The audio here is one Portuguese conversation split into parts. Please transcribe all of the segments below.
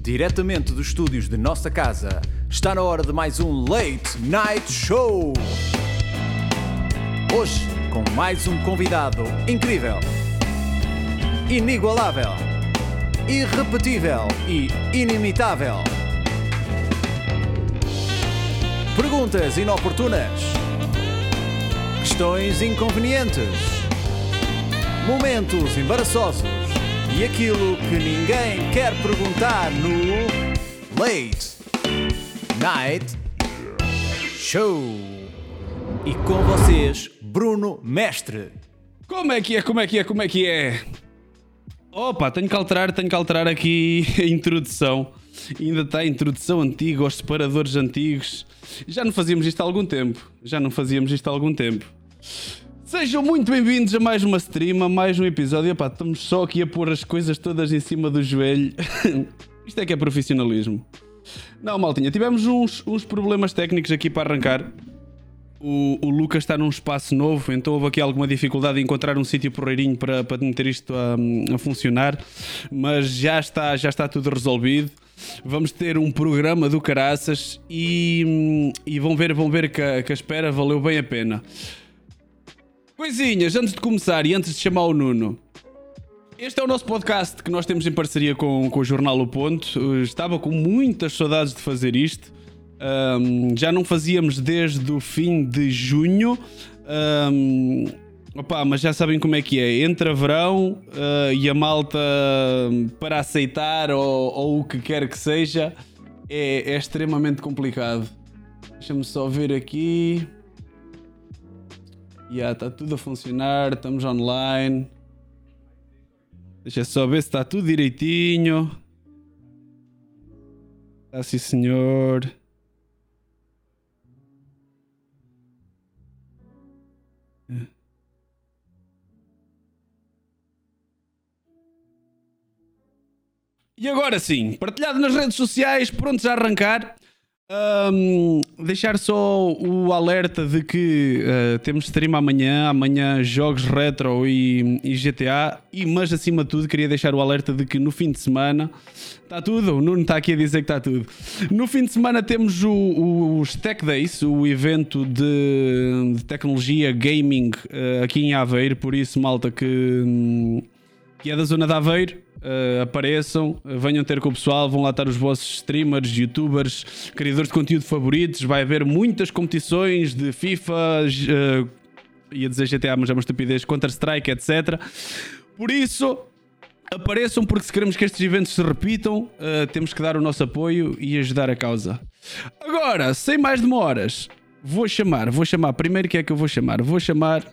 diretamente dos estúdios de nossa casa, está na hora de mais um Late Night Show. Hoje, com mais um convidado incrível, inigualável, irrepetível e inimitável. Perguntas inoportunas, questões inconvenientes, momentos embaraçosos e aquilo que ninguém quer perguntar no Late Night Show. E com vocês, Bruno Mestre. Como é que é? Como é que é? Como é que é? Opa, tenho que alterar, tenho que alterar aqui a introdução. Ainda está a introdução antiga aos separadores antigos. Já não fazíamos isto há algum tempo. Já não fazíamos isto há algum tempo. Sejam muito bem-vindos a mais uma stream, a mais um episódio. Epá, estamos só aqui a pôr as coisas todas em cima do joelho. Isto é que é profissionalismo. Não, maltinha, tivemos uns, uns problemas técnicos aqui para arrancar. O, o, Lucas está num espaço novo, então houve aqui alguma dificuldade em encontrar um sítio porreirinho para, para meter isto a, a, funcionar, mas já está, já está tudo resolvido. Vamos ter um programa do caraças e, e vão ver, vão ver que que a espera valeu bem a pena. Coisinhas, antes de começar e antes de chamar o Nuno. Este é o nosso podcast que nós temos em parceria com, com o Jornal O Ponto. Estava com muitas saudades de fazer isto. Um, já não fazíamos desde o fim de junho. Um, opa, mas já sabem como é que é. Entra verão uh, e a malta para aceitar ou, ou, o que quer que seja é, é extremamente complicado. Deixa-me só ver aqui. Yeah, está tudo a funcionar, estamos online. Deixa só ver se está tudo direitinho. Está sim, senhor. E agora sim, partilhado nas redes sociais, prontos a arrancar. Um, deixar só o alerta de que uh, temos stream amanhã, amanhã jogos retro e, e, GTA, e mas acima de tudo queria deixar o alerta de que no fim de semana está tudo, o Nuno está aqui a dizer que está tudo. No fim de semana temos o, o, os Tech Days, o evento de, de tecnologia gaming uh, aqui em Aveiro, por isso malta que, um, que é da zona de Aveiro Uh, apareçam, venham ter com o pessoal, vão lá estar os vossos streamers, youtubers, criadores de conteúdo favoritos. Vai haver muitas competições de FIFA, uh, ia dizer GTA, mas é uma estupidez, Counter-Strike, etc. Por isso, apareçam, porque se queremos que estes eventos se repitam, uh, temos que dar o nosso apoio e ajudar a causa. Agora, sem mais demoras, vou chamar, vou chamar, primeiro que é que eu vou chamar? Vou chamar.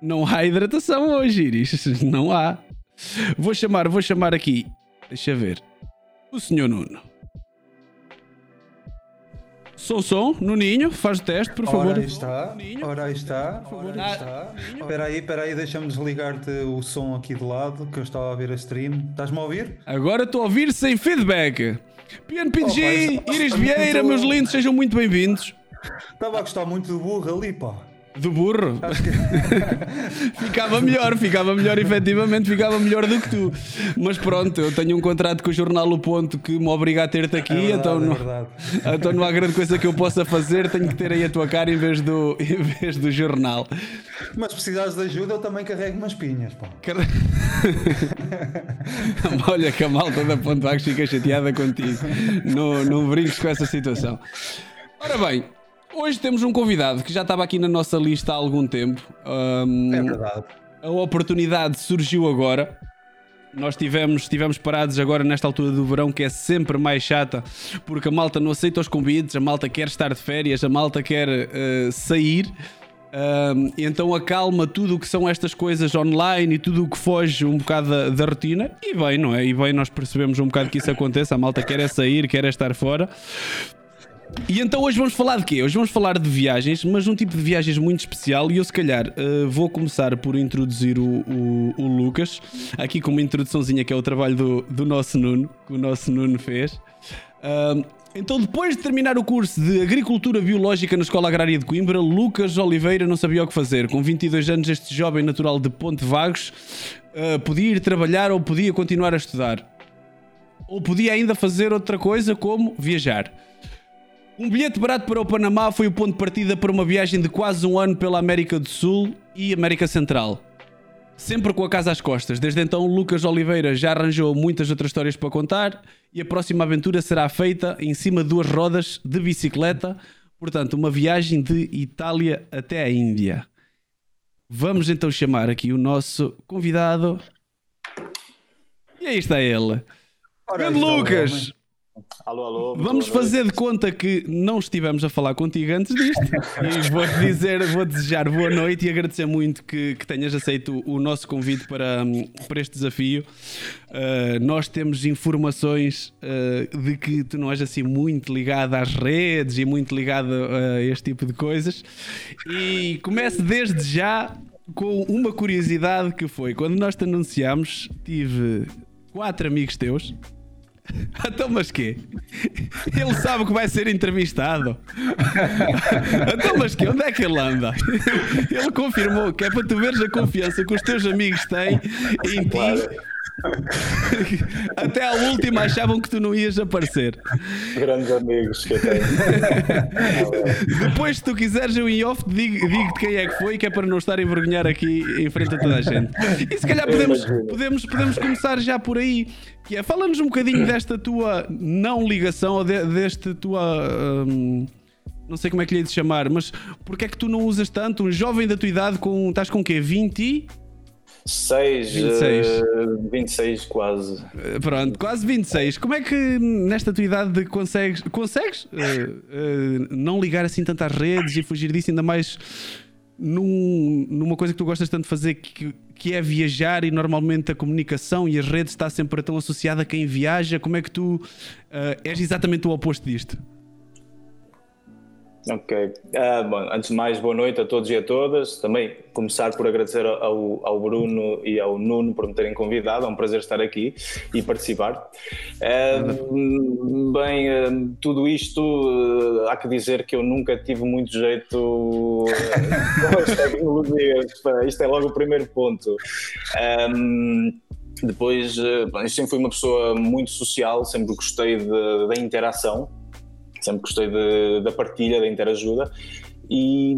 Não há hidratação hoje, Iris. Não há. Vou chamar, vou chamar aqui. Deixa ver. O senhor Nuno. Som, som, Nuninho, faz o teste, por favor. Ora aí está, Nuninho, ora aí está, ora aí está. Espera aí, espera aí, deixa-me desligar-te o som aqui de lado, que eu estava a ver a stream. Estás-me a ouvir? Agora estou a ouvir sem feedback. PNPG, oh, Iris Vieira, meus lindos, sejam muito bem-vindos. Estava a gostar muito do burro ali, pá. Do burro? ficava melhor, ficava melhor, efetivamente, ficava melhor do que tu. Mas pronto, eu tenho um contrato com o jornal O Ponto que me obriga a ter-te aqui, é verdade, então, não, é então não há grande coisa que eu possa fazer, tenho que ter aí a tua cara em vez do, em vez do jornal. Mas precisares de ajuda, eu também carrego umas pinhas, pá. Car... Olha que a malta da Ponto Vagos fica chateada contigo. Não, não brinques com essa situação. Ora bem, Hoje temos um convidado que já estava aqui na nossa lista há algum tempo. Um, é verdade. A oportunidade surgiu agora. Nós tivemos, tivemos parados agora nesta altura do verão, que é sempre mais chata, porque a malta não aceita os convites, a malta quer estar de férias, a malta quer uh, sair. Um, então acalma tudo o que são estas coisas online e tudo o que foge um bocado da, da, rotina. E bem, não é? E bem, nós percebemos um bocado que isso aconteça. A malta quer é sair, quer é estar fora. E então hoje vamos falar de quê? Hoje vamos falar de viagens, mas um tipo de viagens muito especial. E eu, se calhar, uh, vou começar por introduzir o, o, o, Lucas, aqui com uma introduçãozinha que é o trabalho do, do nosso Nuno, que o nosso Nuno fez. Uh, então, depois de terminar o curso de Agricultura Biológica na Escola Agrária de Coimbra, Lucas Oliveira não sabia o que fazer. Com 22 anos, este jovem natural de Ponte Vagos uh, podia ir trabalhar ou podia continuar a estudar. ou podia ainda fazer outra coisa como viajar. Um bilhete barato para o Panamá foi o ponto de partida para uma viagem de quase um ano pela América do Sul e América Central. Sempre com a casa às costas. Desde então, Lucas Oliveira já arranjou muitas outras histórias para contar e a próxima aventura será feita em cima de duas rodas de bicicleta. Portanto, uma viagem de Itália até a Índia. Vamos então chamar aqui o nosso convidado. E aí está ele. Grande Lucas! Alô, alô. Vamos fazer de conta que não estivemos a falar contigo antes disto. E vou dizer, vou desejar boa noite e agradecer muito que, que tenhas aceito o nosso convite para, para este desafio. Uh, nós temos informações uh, de que tu não és assim muito ligado às redes e muito ligado a este tipo de coisas. E começo desde já com uma curiosidade que foi quando nós te anunciámos, tive quatro amigos teus então, mas quê? Ele sabe que vai ser entrevistado. Então, mas quê? Onde é que ele anda? Ele confirmou que é para tu veres a confiança que os teus amigos têm em ti Até à última achavam que tu não ias aparecer. Grandes amigos que eu tenho. Depois, se tu quiseres, eu em off digo-te digo quem é que foi, que é para não estar a envergonhar aqui em frente a toda a gente. E se calhar podemos, podemos, podemos começar já por aí. Que é, fala-nos um bocadinho desta tua não ligação, ou de, deste tua. Hum, não sei como é que lhe de chamar, mas porque é que tu não usas tanto? Um jovem da tua idade, com, estás com o quê? 20 e. 6, 26. Uh, 26 quase. Uh, pronto, quase 26. Como é que nesta tua idade consegues, consegues uh, não ligar assim tanto às redes e fugir disso ainda mais num, numa coisa que tu gostas tanto de fazer que, que é viajar e normalmente a comunicação e as redes está sempre tão associada a quem viaja. Como é que tu és exatamente o oposto disto? Ok. Uh, bom, antes de mais, boa noite a todos e a todas. Também começar por agradecer ao, ao Bruno e ao Nuno por me terem convidado. É um prazer estar aqui e participar. Uh, bem, uh, tudo isto há que dizer que eu nunca tive muito jeito com as tecnologias. Isto é logo o primeiro ponto. Depois, eu sempre fui uma pessoa muito social, sempre gostei da interação sempre gostei de, da partilha, da interajuda e,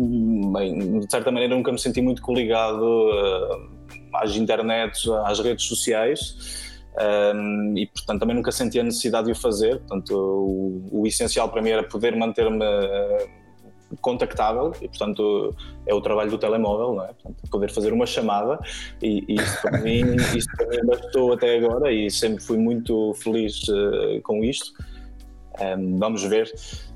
bem, de certa maneira, nunca me senti muito coligado uh, às internets, às redes sociais. Um, e portanto também nunca senti a necessidade de o fazer. Portanto, o, o essencial para mim era poder manter-me uh, contactável e portanto é o trabalho do telemóvel, não é? Portanto, poder fazer uma chamada e, e isso para mim, isso para mim bastou até agora e sempre fui muito feliz uh, com isto. Um, vamos ver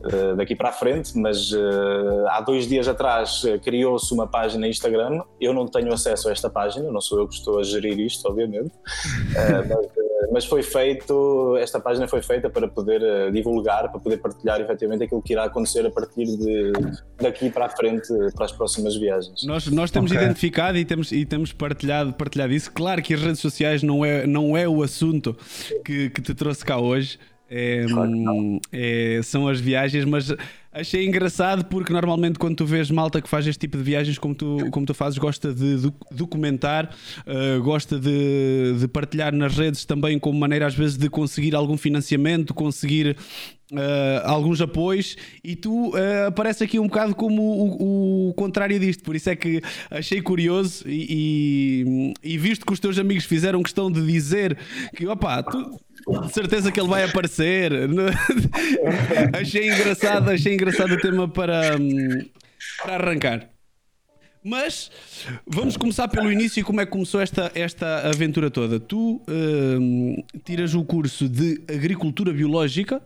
uh, daqui para a frente, mas uh, há dois dias atrás uh, criou-se uma página no Instagram. Eu não tenho acesso a esta página, não sou eu que estou a gerir isto, obviamente, mas, mas, foi feito, esta página foi feita para poder divulgar, para poder partilhar efetivamente aquilo que irá acontecer a partir de daqui para a frente, para as próximas viagens. Nós, nós temos okay. identificado e temos, e temos partilhado, partilhado isso. Claro que as redes sociais não é, não é o assunto que, que te trouxe cá hoje. É, é, são as viagens, mas achei engraçado porque normalmente quando tu vês malta que faz este tipo de viagens como tu, como tu fazes, gosta de documentar, uh, gosta de, de, partilhar nas redes também como maneira às vezes de conseguir algum financiamento, conseguir Uh, alguns apoios. E tu uh, aparece aqui um bocado como o, o, contrário disto, por isso é que achei curioso e, e, e, visto que os teus amigos fizeram questão de dizer que opa, tu, certeza que ele vai aparecer. achei engraçado, achei engraçado o tema para, para arrancar. Mas vamos começar pelo início e como é que começou esta, esta aventura toda. Tu hum, tiras o curso de Agricultura Biológica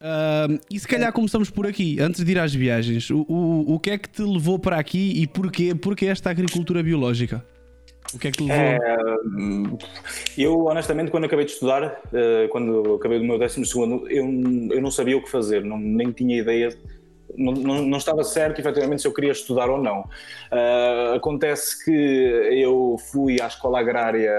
hum, e se calhar começamos por aqui, antes de ir às viagens. O, o, o que é que te levou para aqui e porquê, porquê esta agricultura biológica? O que é que levou? É, eu, honestamente, quando acabei de estudar, eh, quando acabei do meu décimo segundo, eu, eu não sabia o que fazer, não, nem tinha ideia, não, não, não, estava certo, efetivamente, se eu queria estudar ou não. Uh, acontece que eu fui à escola agrária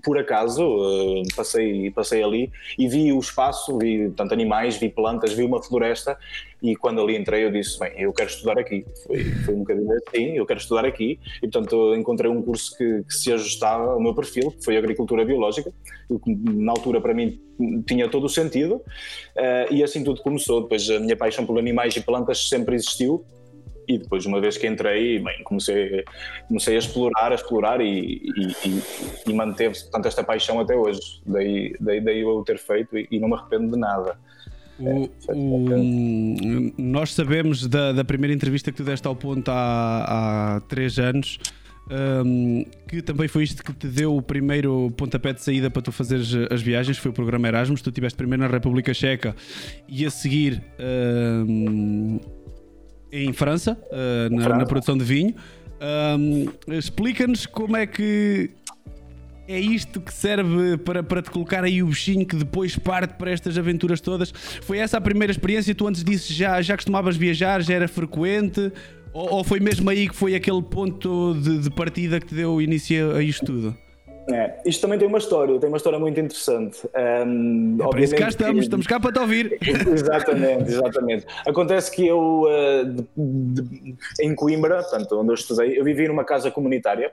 por acaso, uh, passei, passei ali e vi o espaço, vi tanto animais, vi plantas, vi uma floresta e quando ali entrei eu disse, bem, eu quero estudar aqui. Foi, foi um bocadinho assim, eu quero estudar aqui e portanto encontrei um curso que, que se ajustava ao meu perfil, que foi Agricultura Biológica, que na altura para mim tinha todo o sentido uh, e assim tudo começou. Depois a minha paixão por animais e plantas sempre existiu e depois uma vez que entrei bem comecei comecei a explorar a explorar e, e, e, manteve-se portanto esta paixão até hoje. Daí daí, daí eu ter feito e, e não me arrependo de nada. O, o, nós sabemos da, da, primeira entrevista que tu deste ao ponto há, há três anos um, que também foi isto que te deu o primeiro pontapé de saída para tu fazeres as viagens, foi o programa Erasmus. Tu estiveste primeiro na República Checa e a seguir um, em França, uh, na, na, produção de vinho. Um, Explica-nos como é que é isto que serve para, para te colocar aí o bichinho que depois parte para estas aventuras todas. Foi essa a primeira experiência? Tu antes disso já, já costumavas viajar, já era frequente? Ou, ou foi mesmo aí que foi aquele ponto de, de partida que te deu início a isto tudo? É, isto também tem uma história, tem uma história muito interessante. Um, é para isso cá estamos, que... estamos cá para te ouvir. exatamente, exatamente. Acontece que eu, uh, de, de, em Coimbra, portanto, onde eu estudei, eu vivi numa casa comunitária,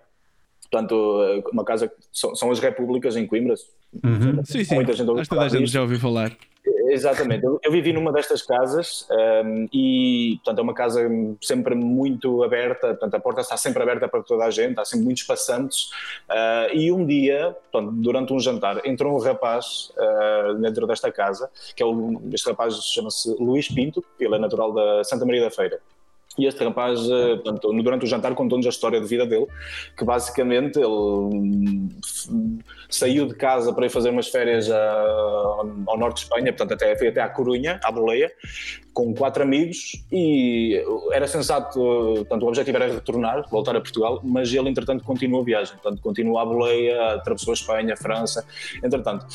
portanto, uh, uma casa, são, são as repúblicas em Coimbra. Uhum. Sim, sim, muita gente, Acho toda a gente já ouviu falar. Exatamente, eu, eu, vivi numa destas casas um, e, portanto, é uma casa sempre muito aberta, portanto, a porta está sempre aberta para toda a gente, há sempre muitos passantes. Uh, e um dia, portanto, durante um jantar, entrou um rapaz uh, dentro desta casa, que é o, este rapaz chama-se Luís Pinto, ele é natural da Santa Maria da Feira. E este rapaz, eh, portanto, durante o jantar, contou-nos a história de vida dele, que basicamente ele hum, saiu de casa para ir fazer umas férias ao norte de Espanha, portanto, até, foi até à Corunha, à Boleia, com quatro amigos e era sensato, portanto, o objetivo era retornar, voltar a Portugal, mas ele, entretanto, continuou a viagem, portanto, continuou à Boleia, atravessou a Espanha, a França, entretanto,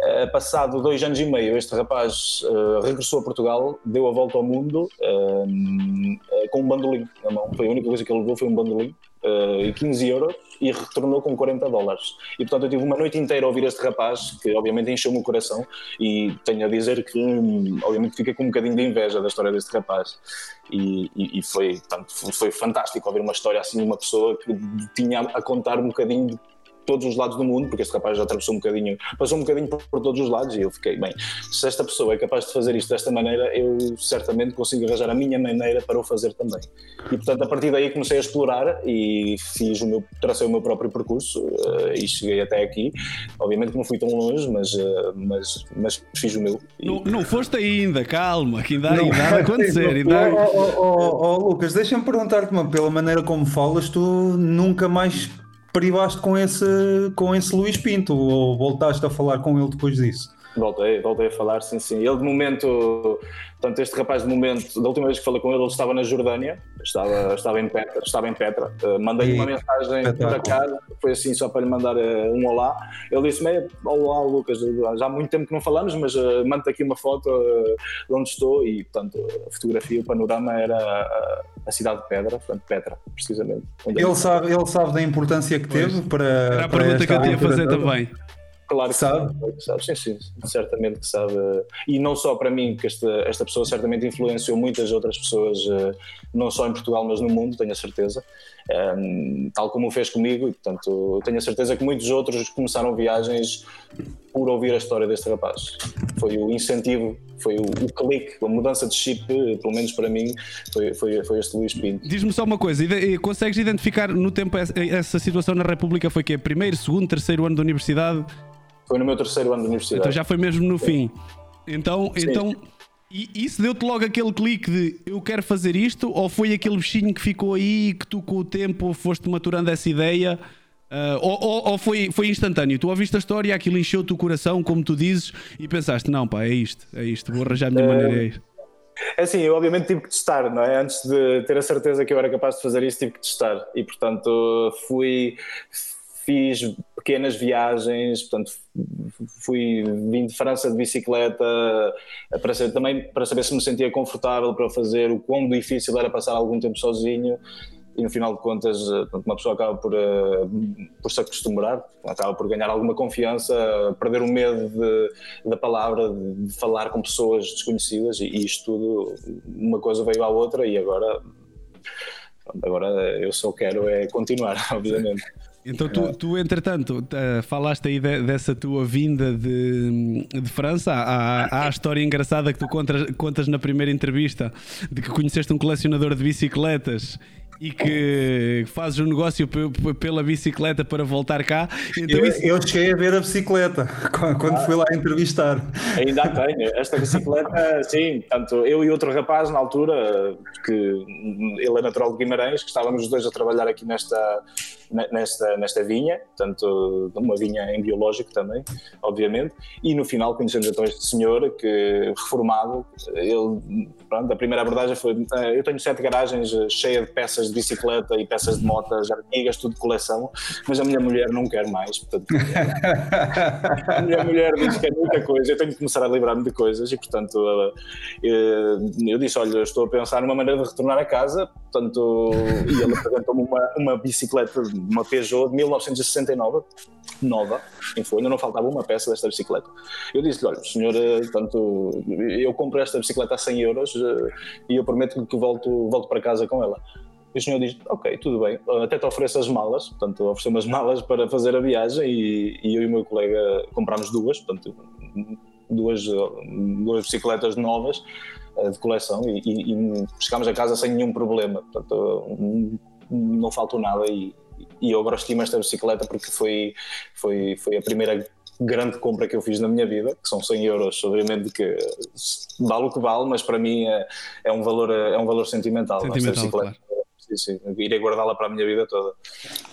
eh, passado dois anos e meio, este rapaz uh, regressou a Portugal, deu a volta ao mundo com um bandolim na mão, foi a única coisa que ele levou foi um bandolim uh, 15 euros e retornou com 40 dólares. E portanto eu tive uma noite inteira a ouvir este rapaz, que obviamente encheu-me o coração, e tenho a dizer que hum, obviamente fiquei com um bocadinho de inveja da história deste rapaz. E, e, e foi, portanto, foi fantástico ouvir uma história assim de uma pessoa que tinha a contar um bocadinho de todos os lados do mundo, porque este rapaz já atravessou um bocadinho, passou um bocadinho por, por, todos os lados e eu fiquei, bem, se esta pessoa é capaz de fazer isto desta maneira, eu certamente consigo arranjar a minha maneira para o fazer também. E portanto, a partir daí comecei a explorar e fiz o meu, tracei o meu próprio percurso uh, e cheguei até aqui. Obviamente que não fui tão longe, mas, uh, mas, mas fiz o meu. E... Não, não foste ainda, calma, que ainda, não, ainda há de acontecer. Ainda... Oh, oh, oh, oh Lucas, deixa-me perguntar-te, pela maneira como falas, tu nunca mais privaste com esse, com esse Luís Pinto ou voltaste a falar com ele depois disso? Voltei, voltei a falar, sim, sim. Ele de momento, portanto, este rapaz de momento, da última vez que falei com ele, ele estava na Jordânia, estava, estava em Petra, estava em Petra. Uh, Mandei-lhe uma mensagem para casa, foi assim só para lhe mandar uh, um olá. Ele disse-me, olá Lucas, já há muito tempo que não falamos, mas uh, manda aqui uma foto uh, de onde estou e, portanto, a fotografia, o panorama era a, a cidade de Pedra, portanto, Petra, precisamente. Ele sabe, ele sabe da importância que teve pois. para. Era a pergunta que eu tinha a fazer também. Claro que sabe. sabe. Sim, sim, certamente que sabe. E não só para mim, que esta, esta pessoa certamente influenciou muitas outras pessoas, eh, não só em Portugal, mas no mundo, tenho a certeza. Um, ehm, tal como o fez comigo, e portanto, tenho a certeza que muitos outros começaram viagens por ouvir a história deste rapaz. Foi o incentivo, foi o, o clique, a mudança de chip, pelo menos para mim, foi, foi, foi este Luís Pinto. Diz-me só uma coisa, consegues identificar no tempo essa, essa situação na República? Foi que é primeiro, segundo, terceiro ano da universidade? Foi no meu terceiro ano de universidade. Então já foi mesmo no Sim. fim. Então, Sim. então e isso deu-te logo aquele clique de eu quero fazer isto? Ou foi aquele bichinho que ficou aí que tu com o tempo foste maturando essa ideia? Uh, ou, ou, ou, foi, foi instantâneo? Tu ouviste a história, aquilo encheu-te o coração, como tu dizes, e pensaste: não, pá, é isto, é isto, vou arranjar a minha é... maneira. É isto. É assim, eu obviamente tive que testar, não é? Antes de ter a certeza que eu era capaz de fazer isso, tive que testar. E portanto fui, fiz pequenas viagens, portanto fui vim de França de bicicleta para ser, também para saber se me sentia confortável para fazer o quão difícil era passar algum tempo sozinho e no final de contas uma pessoa acaba por, por se acostumar, acaba por ganhar alguma confiança, perder o medo de, da palavra, de falar com pessoas desconhecidas e, e isto tudo, uma coisa veio à outra e agora, agora eu só quero é continuar, obviamente. Então tu, tu entretanto, falaste aí de, dessa tua vinda de, de França. Há, há, a história engraçada que tu contas, contas na primeira entrevista de que conheceste um colecionador de bicicletas e que fazes um negócio pela bicicleta para voltar cá. Então eu, isso... eu cheguei a ver a bicicleta quando ah, fui lá entrevistar. Ainda tenho. Esta bicicleta, sim, tanto eu e outro rapaz na altura, que ele é natural de Guimarães, que estávamos os dois a trabalhar aqui nesta, nesta, nesta vinha, tanto uma vinha em biológico também, obviamente, e no final conhecemos então este senhor que, reformado, ele, pronto, a primeira abordagem foi, eh, eu tenho sete garagens eh, cheias de peças de bicicleta e peças de motas, antigas, tudo de coleção, mas a minha mulher não quer mais, portanto, a minha mulher diz que é muita coisa, eu tenho que começar a livrar-me de coisas e, portanto, eh, eu disse, olha, estou a pensar numa maneira de retornar a casa, portanto, e ele apresentou-me uma, uma bicicleta uma Peugeot de 1969, nova, em folha, não faltava uma peça desta bicicleta. Eu disse-lhe, olha, senhor, portanto, eu compro esta bicicleta a 100 euros eh, e eu prometo que volto, volto para casa com ela. E o senhor diz, ok, tudo bem, até te ofereço as malas, portanto, ofereceu umas malas para fazer a viagem e, e eu e o meu colega comprámos duas, portanto, duas, duas bicicletas novas eh, de coleção e, e, e chegámos a casa sem nenhum problema, portanto, não faltou nada e, e eu agora estimo esta bicicleta porque foi, foi, foi a primeira grande compra que eu fiz na minha vida, que são 100 euros, obviamente que vale o que vale, mas para mim é, é um, valor, é um valor sentimental. Sentimental, claro. Sim, irei guardá-la para a minha vida toda.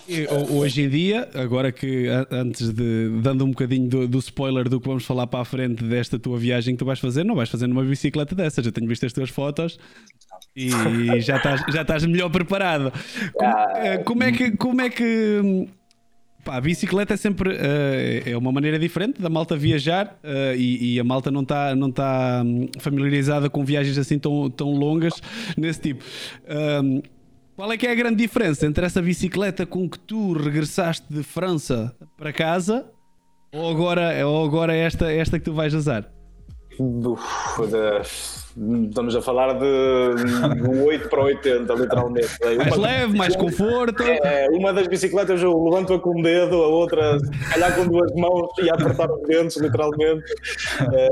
E, hoje em dia, agora que antes de dando um bocadinho do, do, spoiler do que vamos falar para a frente desta tua viagem que tu vais fazer, não vais fazer numa bicicleta dessas. Eu tenho visto as tuas fotos e já estás, já estás melhor preparado. Como, ah, como é que. Como é que Pá, a bicicleta é sempre uh, é uma maneira diferente da malta viajar uh, e, e, a malta não está não tá hum, familiarizada com viagens assim tão, tão longas nesse tipo. Um, qual é que é a grande diferença entre essa bicicleta com que tu regressaste de França para casa ou agora, ou agora esta, esta que tu vais usar? Uf, Estamos a falar de, de 8 para 80, literalmente. Mais uma, leve, mais conforto. É, uma das bicicletas eu levanto-a com um dedo, a outra calhar com duas mãos e a apertar os dentes, literalmente. É,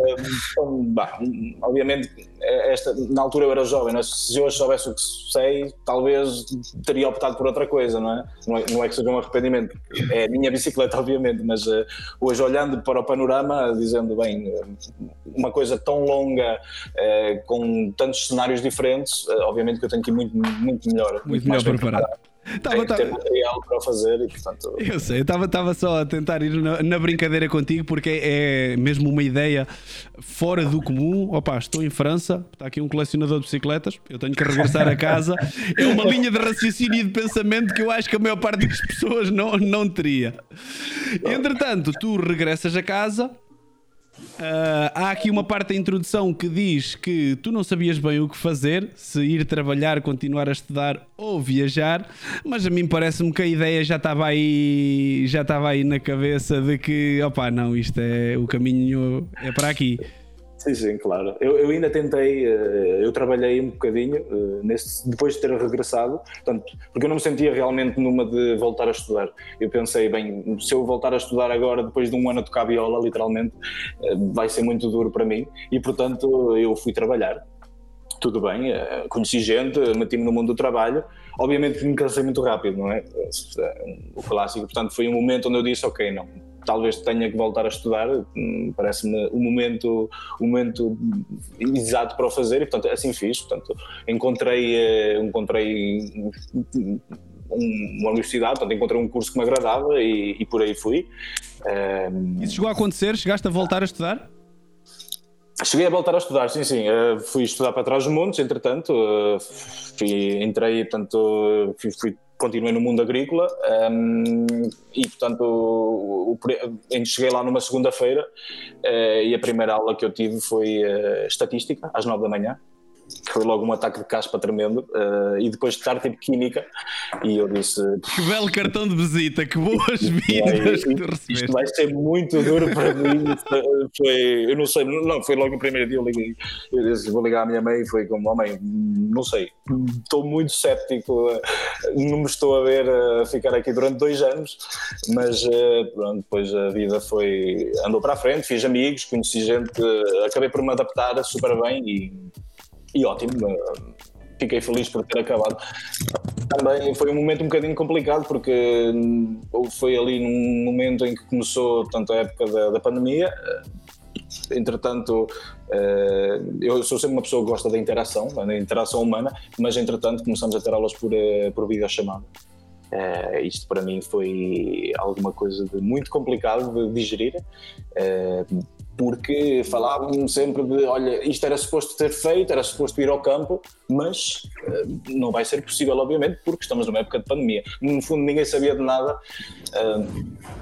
então, bah, obviamente, é, esta, na altura eu era jovem, é? se hoje soubesse o que sei, talvez teria optado por outra coisa, não é? Não é, não é que seja um arrependimento, é a minha bicicleta, obviamente, mas uh, hoje olhando para o panorama, dizendo, bem, uma coisa tão longa. Uh, com tantos cenários diferentes, uh, obviamente que eu tenho que ir muito, muito melhor. Muito, melhor preparado. Tava, tava... ter material para fazer e portanto. Eu sei, estava só a tentar ir na, na, brincadeira contigo porque é mesmo uma ideia fora do comum. Opa, estou em França, está aqui um colecionador de bicicletas, eu tenho que regressar a casa. É uma linha de raciocínio e de pensamento que eu acho que a maior parte das pessoas não, não teria. Entretanto, tu regressas a casa Uh, há aqui uma parte da introdução que diz que tu não sabias bem o que fazer, se ir trabalhar, continuar a estudar ou viajar, mas a mim parece-me que a ideia já estava aí, já estava aí na cabeça de que, opá, não, isto é o caminho é para aqui. Sim, sim, claro. Eu, eu ainda tentei, eh, eu trabalhei um bocadinho eh, nesse, depois de ter regressado, portanto, porque eu não me sentia realmente numa de voltar a estudar. Eu pensei, bem, se eu voltar a estudar agora, depois de um ano a tocar viola, literalmente, eh, vai ser muito duro para mim e, portanto, eu fui trabalhar. Tudo bem, conheci gente, meti-me no mundo do trabalho. Obviamente me cansei muito rápido, não é? O clássico. Portanto, foi um momento onde eu disse: Ok, não, talvez tenha que voltar a estudar, hum, parece-me o momento, o momento exato para o fazer e portanto assim fiz, portanto encontrei, eh, encontrei uma universidade, portanto encontrei um curso que me agradava e, e por aí fui. Um... Isso chegou a acontecer? Chegaste a voltar a estudar? Cheguei a voltar a estudar, sim, sim. Uh, fui estudar para trás dos montes, entretanto, uh, fui, entrei, portanto, fui, fui continuei no mundo agrícola um, e, portanto, o, o, cheguei lá numa segunda-feira uh, e a primeira aula que eu tive foi uh, estatística, às nove da manhã. Foi logo um ataque de caspa tremendo, uh, e depois de estar tipo química, e eu disse... Que belo cartão de visita, que boas-vindas que tu recebeste. Isto vai ser muito duro para mim, foi, eu não sei, não, foi logo o primeiro dia, eu liguei, eu disse, vou ligar à minha mãe, foi como, oh mãe, não sei, estou muito céptico, não me estou a ver a ficar aqui durante dois anos, mas pronto, depois a vida foi, andou para a frente, fiz amigos, conheci gente, acabei por me adaptar super bem e, e ótimo. Fiquei feliz por ter acabado. Também foi um momento um bocadinho complicado porque foi ali num momento em que começou tanto a época da, da pandemia. Entretanto, eh, eu sou sempre uma pessoa que gosta da interação, da interação humana, mas entretanto começamos a ter aulas por, eh, por videochamada. Uh, isto para mim foi alguma coisa de muito complicado de digerir, uh, porque falavam sempre de: olha, isto era suposto ter feito, era suposto ir ao campo, mas uh, não vai ser possível, obviamente, porque estamos numa época de pandemia. No fundo, ninguém sabia de nada,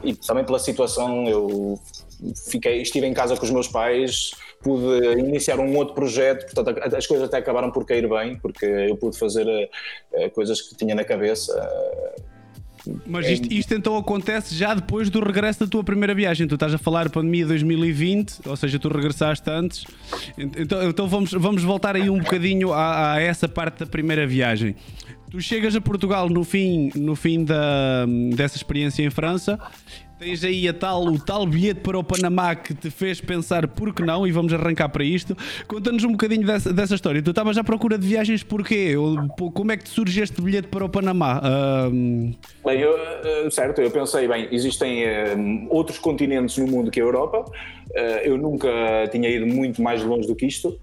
e também pela situação, eu fiquei, estive em casa com os meus pais pude iniciar um outro projeto, portanto as coisas até acabaram por cair bem, porque eu pude fazer uh, coisas que tinha na cabeça. Mas isto, isto, então acontece já depois do regresso da tua primeira viagem. Tu estás a falar pandemia 2020, ou seja, tu regressaste antes. Então, então vamos, vamos voltar aí um bocadinho a, a essa parte da primeira viagem. Tu chegas a Portugal no fim, no fim da, dessa experiência em França Tens aí tal, o tal bilhete para o Panamá que te fez pensar por que não, e vamos arrancar para isto. Conta-nos um bocadinho dessa, dessa história. Tu estavas à procura de viagens porquê? Como é que te surge este bilhete para o Panamá? Um... Bem, eu, eh, certo, eu pensei, bem, existem um, outros continentes no mundo que a Europa. Uh, eu nunca tinha ido muito mais longe do que isto.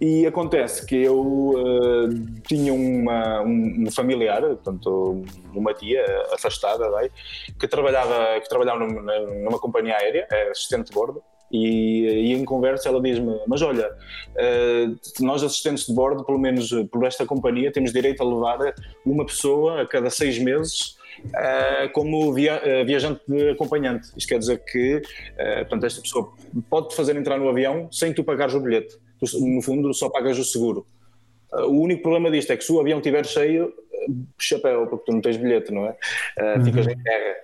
E acontece que eu uh, tinha uma, um, um, familiar, portanto, uma tia afastada, daí, que trabalhava, que trabalhava numa, numa companhia aérea, é assistente de bordo, e, e, em conversa ela diz-me: Mas olha, uh, nós assistentes de bordo, pelo menos por esta companhia, temos direito a levar uma pessoa a cada seis meses. Uh, como via, uh, viajante de acompanhante. Isto quer dizer que portanto, esta pessoa pode fazer entrar no avião sem tu pagares o bilhete tu, no fundo só pagas o seguro. Uh, o único problema disto é que se o avião estiver cheio, uh, chapéu, porque tu não tens bilhete, não é? Uh, uhum. Ficas em terra.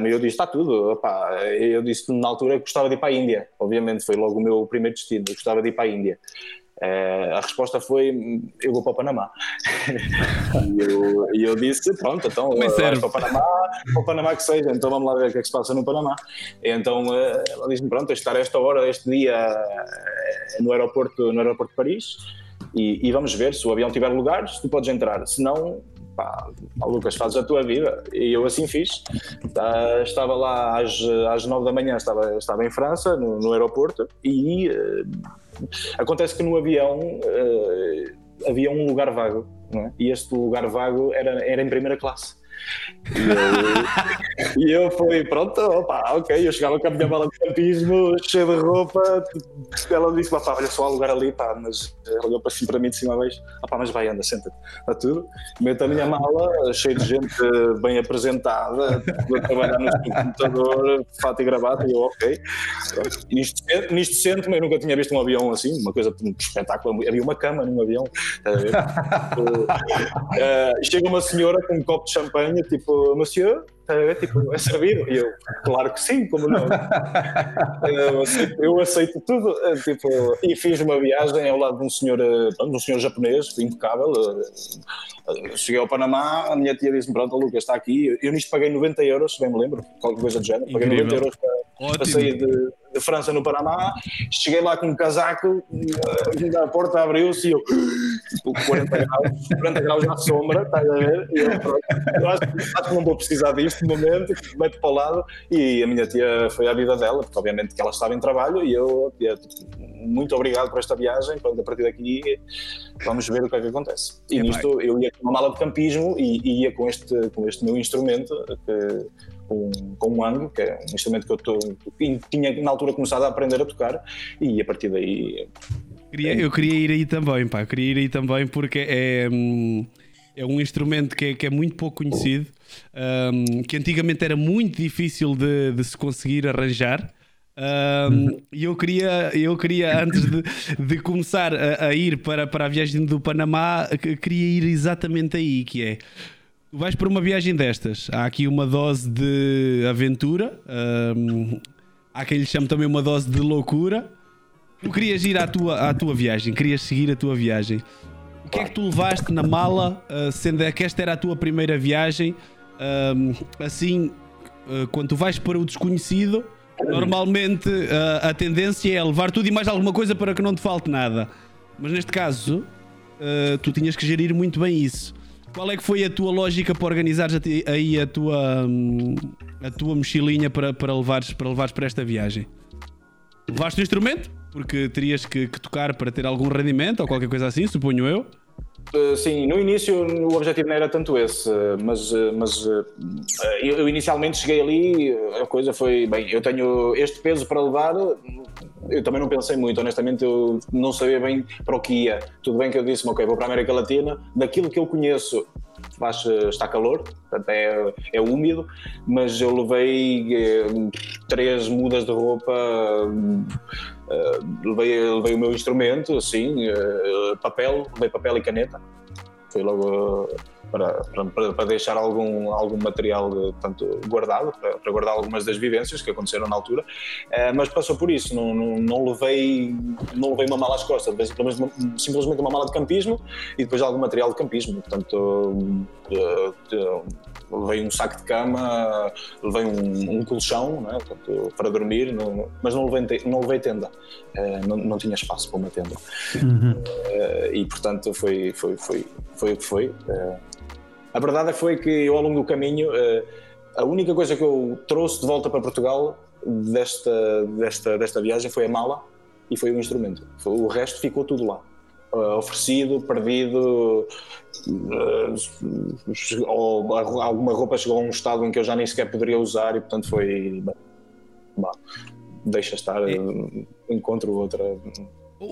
Mas eu disse, está tudo. Opá, eu disse na altura que gostava de ir para a Índia. Obviamente, foi logo o meu primeiro destino. Eu gostava de ir para a Índia. Uh, a resposta foi: eu vou para o Panamá. e, eu, e, eu, disse: pronto, então vais para o Panamá, para o Panamá que seja, então vamos lá ver o que é que se passa no Panamá. E então uh, ela disse-me: pronto, estar esta hora, este dia no, aeroporto, no aeroporto de Paris e, e, vamos ver se o avião tiver lugares, tu podes entrar, se não. Pá, Lucas, fazes a tua vida. E eu assim fiz. Tá, estava lá às, às 9 da manhã, estava, estava em França, no, no aeroporto, e Acontece que no avião uh, havia um lugar vago, é? e este lugar vago era, era em primeira classe. E eu, e eu fui, pronto, opa, ok. Eu chegava com a minha mala de campismo, cheia de roupa. Ela disse: pá, olha só há lugar ali, pá. Mas ela olhou para cima para mim de cima a vez: pá, mas vai, anda, senta-te. Está tudo. Meto a minha mala, cheia de gente bem apresentada, a trabalhar no computador, fato e gravata. E eu, ok. Nisto, nisto sento-me, eu nunca tinha visto um avião assim, uma coisa, um espetáculo. Havia uma cama num avião. uh, chega uma senhora com um copo de champanhe monsieur, é, tipo, é servido? E eu, claro que sim, como não? eu, aceito, eu aceito tudo. É, tipo, e fiz uma viagem ao lado de um senhor, eh, um senhor japonês, impecável. Eh, cheguei ao Panamá, a minha tia disse-me: Pronto, Lucas, está aqui. Eu nisto paguei 90 euros, se bem me lembro, qualquer coisa do género. Paguei Incrível. 90 euros para, para sair de, de, França no Panamá. Cheguei lá com um casaco, eh, a porta abriu-se e eu, tipo, 40 graus, 40 graus na sombra, estás a ver? E eu, pronto, eu acho, acho que não vou precisar disto neste momento, mete para o lado e a minha tia foi à vida dela, porque obviamente que ela estava em trabalho e eu, tia, muito obrigado por esta viagem, pronto, a partir daqui vamos ver o que é que acontece. E é nisto eu ia com uma mala de campismo e, e ia com este, com este meu instrumento, que, com, com um ângulo, que é um instrumento que eu tô, tinha na altura começado a aprender a tocar e a partir daí... eu queria ir aí também, pá, eu queria ir aí também porque é... Hum é um instrumento que é, que é muito pouco conhecido, um, que antigamente era muito difícil de, de se conseguir arranjar. Um, e eu queria, eu queria antes de, de começar a, a, ir para, para a viagem do Panamá, queria ir exatamente aí, que é tu vais para uma viagem destas, há aqui uma dose de aventura, um, há quem lhe chame também uma dose de loucura. Tu querias ir à tua, à tua viagem, querias seguir a tua viagem. O que é que tu levaste na mala, uh, sendo que esta era a tua primeira viagem? Um, assim, uh, quando tu vais para o desconhecido, Normalmente uh, a tendência é levar tudo e mais alguma coisa para que não te falte nada. Mas neste caso, uh, tu tinhas que gerir muito bem isso. Qual é que foi a tua lógica para organizares aí a tua, um, a tua mochilinha para, para, levares, para levares para esta viagem? Levaste o instrumento? Porque terias que, que tocar para ter algum rendimento ou qualquer coisa assim, suponho eu. Uh, sim, no início o objetivo não era tanto esse, mas, eh, mas eu, inicialmente cheguei ali, a coisa foi, bem, eu tenho este peso para levar, eu também não pensei muito, honestamente eu não sabia bem para o que ia. Tudo bem que eu disse, ok, vou para a América Latina, daquilo que eu conheço faz, está calor, portanto é, é úmido, mas eu levei eh, três mudas de roupa, eh, levei, levei o meu instrumento, assim, eh, papel, levei papel e caneta, foi logo para, para, para, deixar algum, algum material tanto guardado, para, para, guardar algumas das vivências que aconteceram na altura, uh, mas passou por isso, não, não, não, levei, não levei uma mala às costas, simplesmente uma mala de campismo e depois algum material de campismo, portanto uh, levei um saco de cama, levei um, um colchão né, portanto, para dormir, não, mas não levei, não levei tenda, não, não tinha espaço para uma tenda. Uhum. e portanto foi, foi, foi, foi o que foi. A verdade foi que eu, ao longo do caminho, eh, a única coisa que eu trouxe de volta para Portugal desta, desta, desta viagem foi a mala e foi o instrumento. O resto ficou tudo lá. Eh, oferecido, perdido, eh, ou alguma roupa chegou a um estado em que eu já nem sequer poderia usar e, portanto, foi. Deixa estar, encontro outra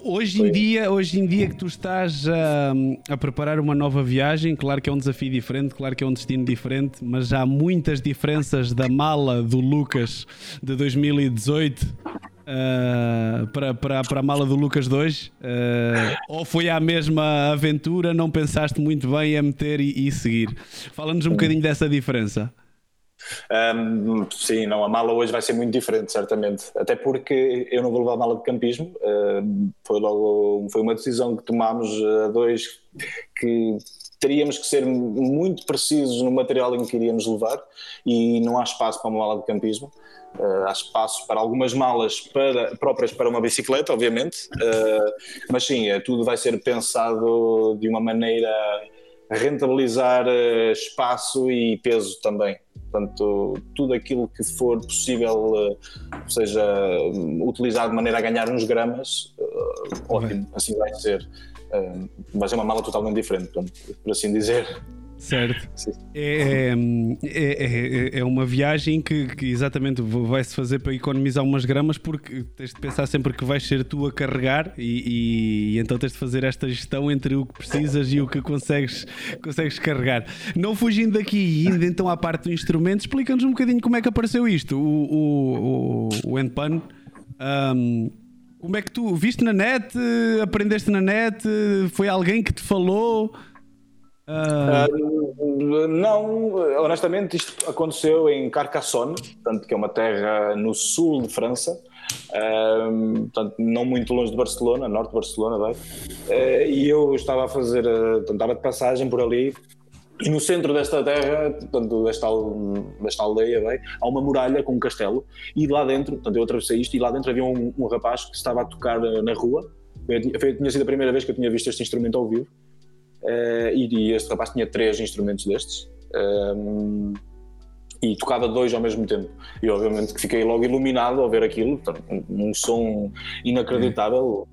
Hoje em, dia, hoje em dia que tu estás a, a, preparar uma nova viagem, claro que é um desafio diferente, claro que é um destino diferente, mas há muitas diferenças da mala do Lucas de 2018 uh, para, para, para a mala do Lucas 2. Uh, ou foi a mesma aventura, não pensaste muito bem a meter e, e seguir? Fala-nos um bocadinho dessa diferença. Um, sim, não, a mala hoje vai ser muito diferente, certamente. Até porque eu não vou levar mala de campismo. Uh, foi logo foi uma decisão que tomámos a dois que teríamos que ser muito precisos no material em que iríamos levar e não há espaço para uma mala de campismo. Uh, há espaço para algumas malas para, próprias para uma bicicleta, obviamente, uh, mas sim, é, tudo vai ser pensado de uma maneira rentabilizar uh, espaço e peso também. Portanto, tudo aquilo que for possível uh, seja utilizado de maneira a ganhar uns gramas, uh, ótimo, assim vai ser. Uh, vai ser uma mala totalmente diferente, portanto, por assim dizer. Certo. É, é, é, é, uma viagem que, que exatamente vai-se fazer para economizar umas gramas porque tens de pensar sempre que vais ser tu a carregar e, e, e, então tens de fazer esta gestão entre o que precisas e o que consegues, consegues carregar. Não fugindo daqui e indo então à parte do instrumento, explica-nos um bocadinho como é que apareceu isto, o, o, o, o Endpan. Um, como é que tu viste na net, aprendeste na net, foi alguém que te falou? Uh... não, honestamente, isto aconteceu em Carcassonne, portanto, que é uma terra no sul de França, uh, portanto, não muito longe de Barcelona, norte de Barcelona, vai. Uh, e eu estava a fazer, portanto, estava de passagem por ali. E no centro desta terra, portanto, desta, desta aldeia, vai, há uma muralha com um castelo. E lá dentro, portanto, eu atravessei isto, e lá dentro havia um, um rapaz que estava a tocar na rua. Eu, eu, tinha sido a primeira vez que eu tinha visto este instrumento ao vivo. Uh, e, este rapaz tinha três instrumentos destes um, e tocava dois ao mesmo tempo. E obviamente que fiquei logo iluminado ao ver aquilo, um, som inacreditável.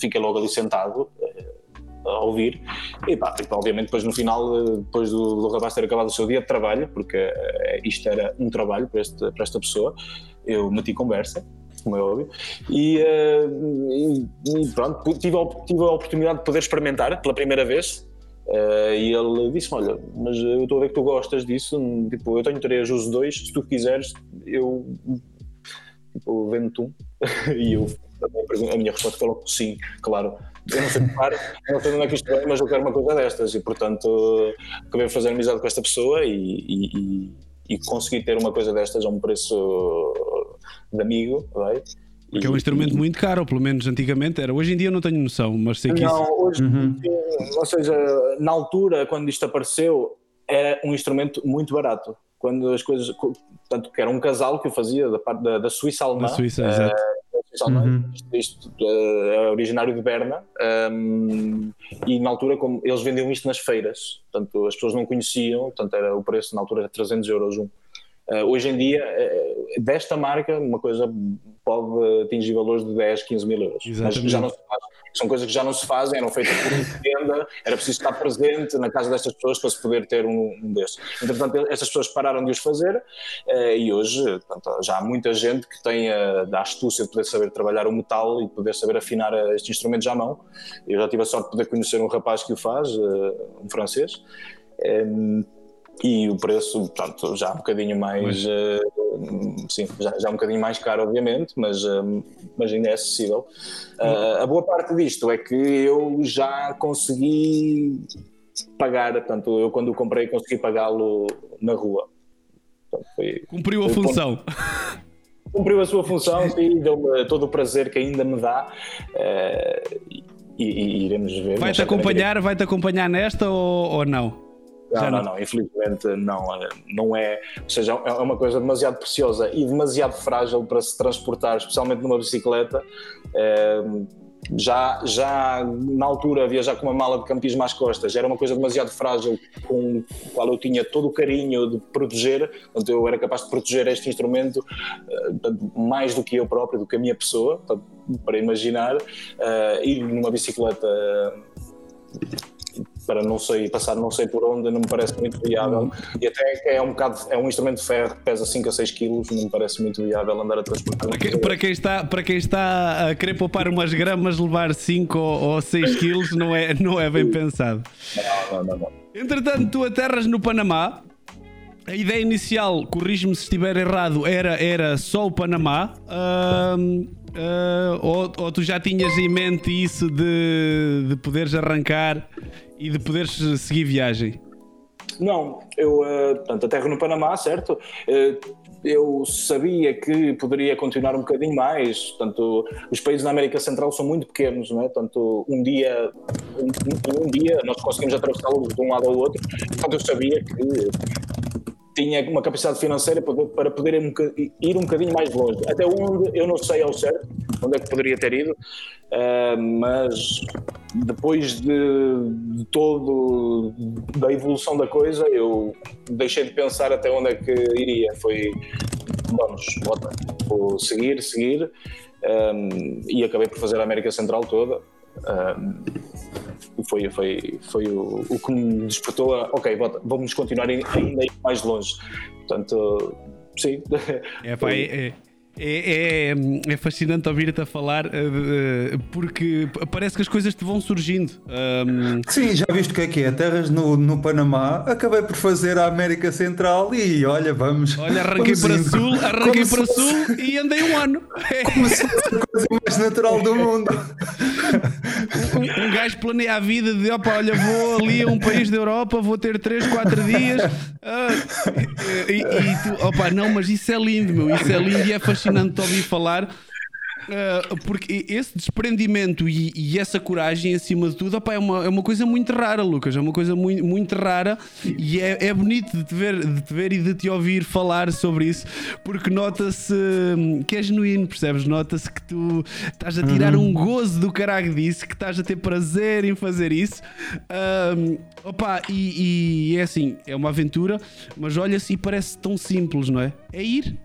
Fiquei logo ali sentado uh, a ouvir. E pá, tipo, obviamente, depois no final, depois do, do rapaz ter acabado o seu dia de trabalho, porque isto era um trabalho para, este, para esta pessoa, eu meti conversa como é óbvio. E, e, pronto, tive a, tive a oportunidade de poder experimentar pela primeira vez Uh, e ele disse Olha, mas eu estou a ver que tu gostas disso. Tipo, eu tenho três, uso dois. Se tu quiseres, eu tipo, vende tu? e eu, a minha resposta foi logo sim, claro. Eu não sei tocar, não sei onde é que isto vem, mas eu quero uma coisa destas. E portanto, acabei de fazer amizade com esta pessoa e, e, e, e consegui ter uma coisa destas a um preço de amigo, vai? Porque é um instrumento muito caro, pelo menos antigamente era. Hoje em dia eu não tenho noção, mas sei que Não, isso... hoje, ou seja, na altura, quando isto apareceu, era um instrumento muito barato. Quando as coisas. Tanto que era um casal que o fazia da, parte da, da Suíça alemã. Da Suíça, eh, exato. alemã. Isto, isto, eh, é originário de Berna. ehm, e na altura, como eles vendiam isto nas feiras. Portanto, as pessoas não conheciam. Portanto, era, o preço na altura era 300 euros um. Eh, hoje em dia, eh, desta marca, uma coisa pode atingir valores de 10, 15 mil euros. Mas já não se faz. São coisas que já não se fazem, eram feitas por encomenda, era preciso estar presente na casa destas pessoas para se poder ter um, um destes. Entretanto, estas pessoas pararam de os fazer eh, e hoje portanto, já há muita gente que tem a, a astúcia de poder saber trabalhar o metal e de poder saber afinar estes instrumentos à mão. Eu já tive a sorte de poder conhecer um rapaz que o faz, um francês. E o preço, portanto, já um bocadinho mais, eh, sim, já, já um bocadinho mais caro, obviamente, mas, eh, mas ainda é acessível. Eh, a boa parte disto é que eu já consegui pagar, portanto, eu quando o comprei consegui pagá-lo na rua. Portanto, foi- Cumpriu a função. cumpriu a sua função e deu-me todo o prazer que ainda me dá. eh, e, e iremos ver. Vai-te certamente acompanhar, vai-te acompanhar nesta ou, ou não? Não, não, não. infelizmente não, não é. Ou seja, é uma coisa demasiado preciosa e demasiado frágil para se transportar, especialmente numa bicicleta. Eh, Já, já na altura viajar com uma mala de campismo às costas era uma coisa demasiado frágil com o qual eu tinha todo o carinho de proteger, portanto eu era capaz de proteger este instrumento eh, mais do que eu próprio, do que a minha pessoa, para imaginar, eh, ir numa bicicleta para não sei, passar não sei por onde, não me parece muito viável. E até que é um bocado, é um instrumento de ferro que pesa 5 a 6 quilos, não me parece muito viável andar a transportar. Para quem, para quem está, para quem está a querer poupar umas gramas, levar 5 ou 6 quilos não é, não é bem pensado. Não, não, não. Entretanto, tu aterras no Panamá. A ideia inicial, corrijo-me se estiver errado, era, era só o Panamá. Ah, ou, ou tu já tinhas em mente isso de, de poderes arrancar e de poderes seguir viagem? Não, eu, eh, portanto, aterro no Panamá, certo? Eh, eu sabia que poderia continuar um bocadinho mais, portanto, os países na América Central são muito pequenos, não é? Portanto, um dia, um- um dia nós conseguimos atravessá-los de um lado ao outro, portanto, eu sabia que tinha uma capacidade financeira para, poder ir um, bocadinho mais longe. Até onde eu não sei ao certo, onde é que poderia ter ido, eh, mas depois de, de todo da evolução da coisa, eu deixei de pensar até onde é que iria. Foi vamos, bota, vou seguir, seguir, um, e acabei por fazer a América Central toda. Um, foi, foi, foi o, o que me despertou a, ok, vamos continuar ainda mais longe. Portanto, sim. É, pá, é, é, é, é fascinante ouvir-te a falar eh, eh, porque parece que as coisas te vão surgindo. Ahm, Sim, já viste o que é que é? Terras no, no Panamá, acabei por fazer a América Central e olha, vamos. olha, arranquei vamos para indo. sul, arranquei Como para fosse- sul e andei um ano. Como se fosse a coisa mais natural do mundo. Um, um gajo planeia a vida de opa, olha, vou ali a um país da Europa, vou ter 3, 4 dias. e, e- e tu, opa, não, mas isso é lindo, meu, isso é lindo e é fascinante de ouvir falar. ah, porque esse desprendimento e, e essa coragem, acima de tudo, opa, é, uma, é uma coisa muito rara, Lucas. É uma coisa muito, muito rara e é, é bonito de te, ver, de te ver e de te ouvir falar sobre isso, porque nota-se hum, que é genuíno, percebes? Nota-se que tu estás a tirar um gozo do caralho disso, que estás a ter prazer em fazer isso. Hum, opa, e, e é assim, é uma aventura, mas olha-se e parece tão simples, não é? É ir.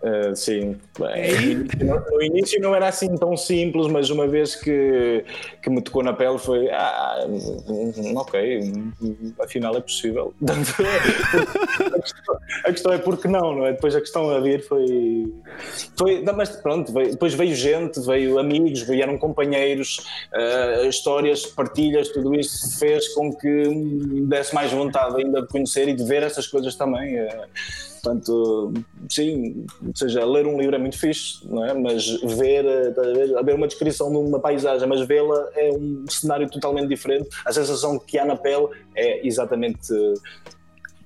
Uh, sim, É no, no início não era assim tão simples, mas uma vez que, que me tocou na pele foi ah, ok, afinal é possível. a, questão, a questão é porque não, não é? Depois a questão a vir foi. foi não, mas pronto, veio- depois veio gente, veio amigos, vieram companheiros, uh, histórias, partilhas, tudo isso fez com que me desse mais vontade ainda de conhecer e de ver essas coisas também. uh, Portanto, sim, ou seja, ler um livro é muito fixe, não é? Mas ver, ver, ver uma descrição de uma paisagem, mas vê-la é um cenário totalmente diferente. A sensação que há na pele é exatamente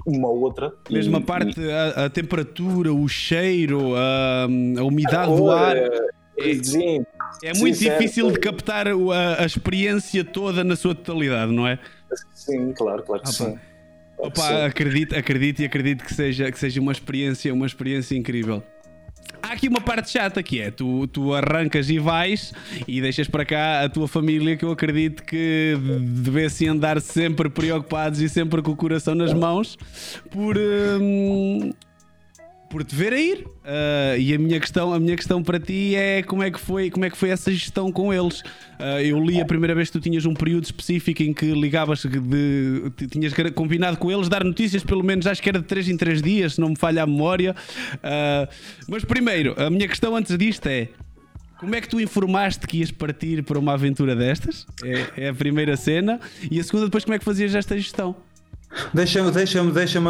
uma outra. Mesmo e, parte, e... a, a, temperatura, o cheiro, a, a umidade a do ar. É, sim, é muito sim, difícil certo. de captar a, a, experiência toda na sua totalidade, não é? Sim, claro, claro que ah, sim. Opa, acredito, acredito e acredito que seja, que seja uma experiência, uma experiência incrível. Há aqui uma parte chata que é: tu, tu arrancas e vais e deixas para cá a tua família, que eu acredito que devessem andar sempre preocupados e sempre com o coração nas mãos por. Hum, por te ver a ir. Uh, e a minha questão, a minha questão para ti é como é que foi, como é que foi essa gestão com eles. Uh, eu li a primeira vez que tu tinhas um período específico em que ligavas de, tinhas combinado com eles dar notícias, pelo menos acho que era de 3 em 3 dias, se não me falha a memória. Uh, mas primeiro, a minha questão antes disto é como é que tu informaste que ias partir para uma aventura destas? É, é a primeira cena. E a segunda, depois, como é que fazias esta gestão? Deixa-me deixa deixa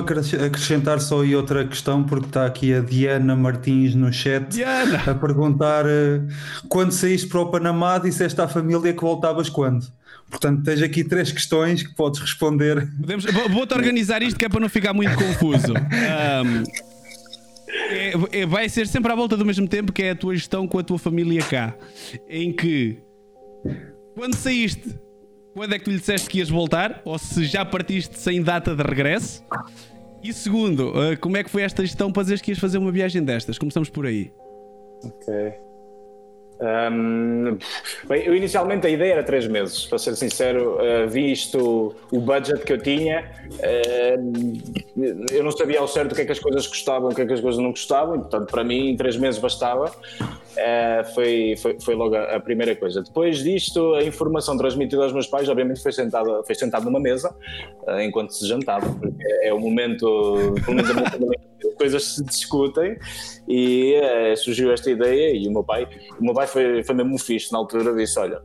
acrescentar só aí outra questão, porque está aqui a Diana Martins no chat Diana. a perguntar uh, quando saíste para o Panamá, disseste à família que voltavas quando? Portanto, tens aqui três questões que podes responder. Vou-te organizar isto que é para não ficar muito confuso. Um, é, é, vai ser sempre à volta do mesmo tempo que é a tua gestão com a tua família cá. Em que quando saíste quando é que tu lhe disseste que ias voltar? Ou se já partiste sem data de regresso? E segundo, eh, como é que foi esta gestão para dizeres que ias fazer uma viagem destas? Começamos por aí. Ok. Um, bem, eu inicialmente a ideia era três meses, para ser sincero, uh, visto o budget que eu tinha, uh, eu não sabia ao certo o que é que as coisas custavam, o que é que as coisas não custavam, e, portanto, para mim, em três meses bastava. Uh, foi, foi, foi, logo a, primeira coisa. Depois disto, a informação transmitida aos meus pais, obviamente, foi sentada, foi sentado numa mesa enquanto se jantava, porque é o momento, pelo menos coisas se discutem e surgiu esta ideia e o meu pai, o meu pai foi, foi mesmo fixe na altura, disse, olha,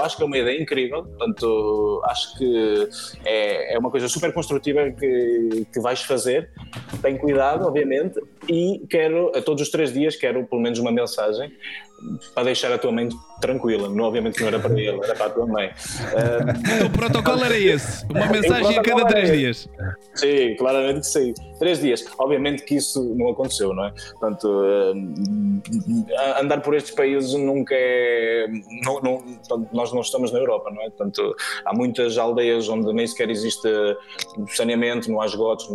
acho que é uma ideia incrível, portanto, acho que é, é uma coisa super construtiva que, que vais fazer. Tem cuidado, obviamente, e quero, a todos os três dias, quero pelo menos uma mensagem para deixar a tua mãe tranquila. Não, obviamente não era para ele, era para a tua mãe. Uh... o protocolo era esse, uma mensagem a cada três é dias. Sim, claramente que sim. Três dias. Obviamente que isso não aconteceu, não é? Portanto, uh, andar por estes países nunca é. Não, não, nós não estamos na Europa, não é? Portanto, há muitas aldeias onde nem sequer existe saneamento, não há esgotos,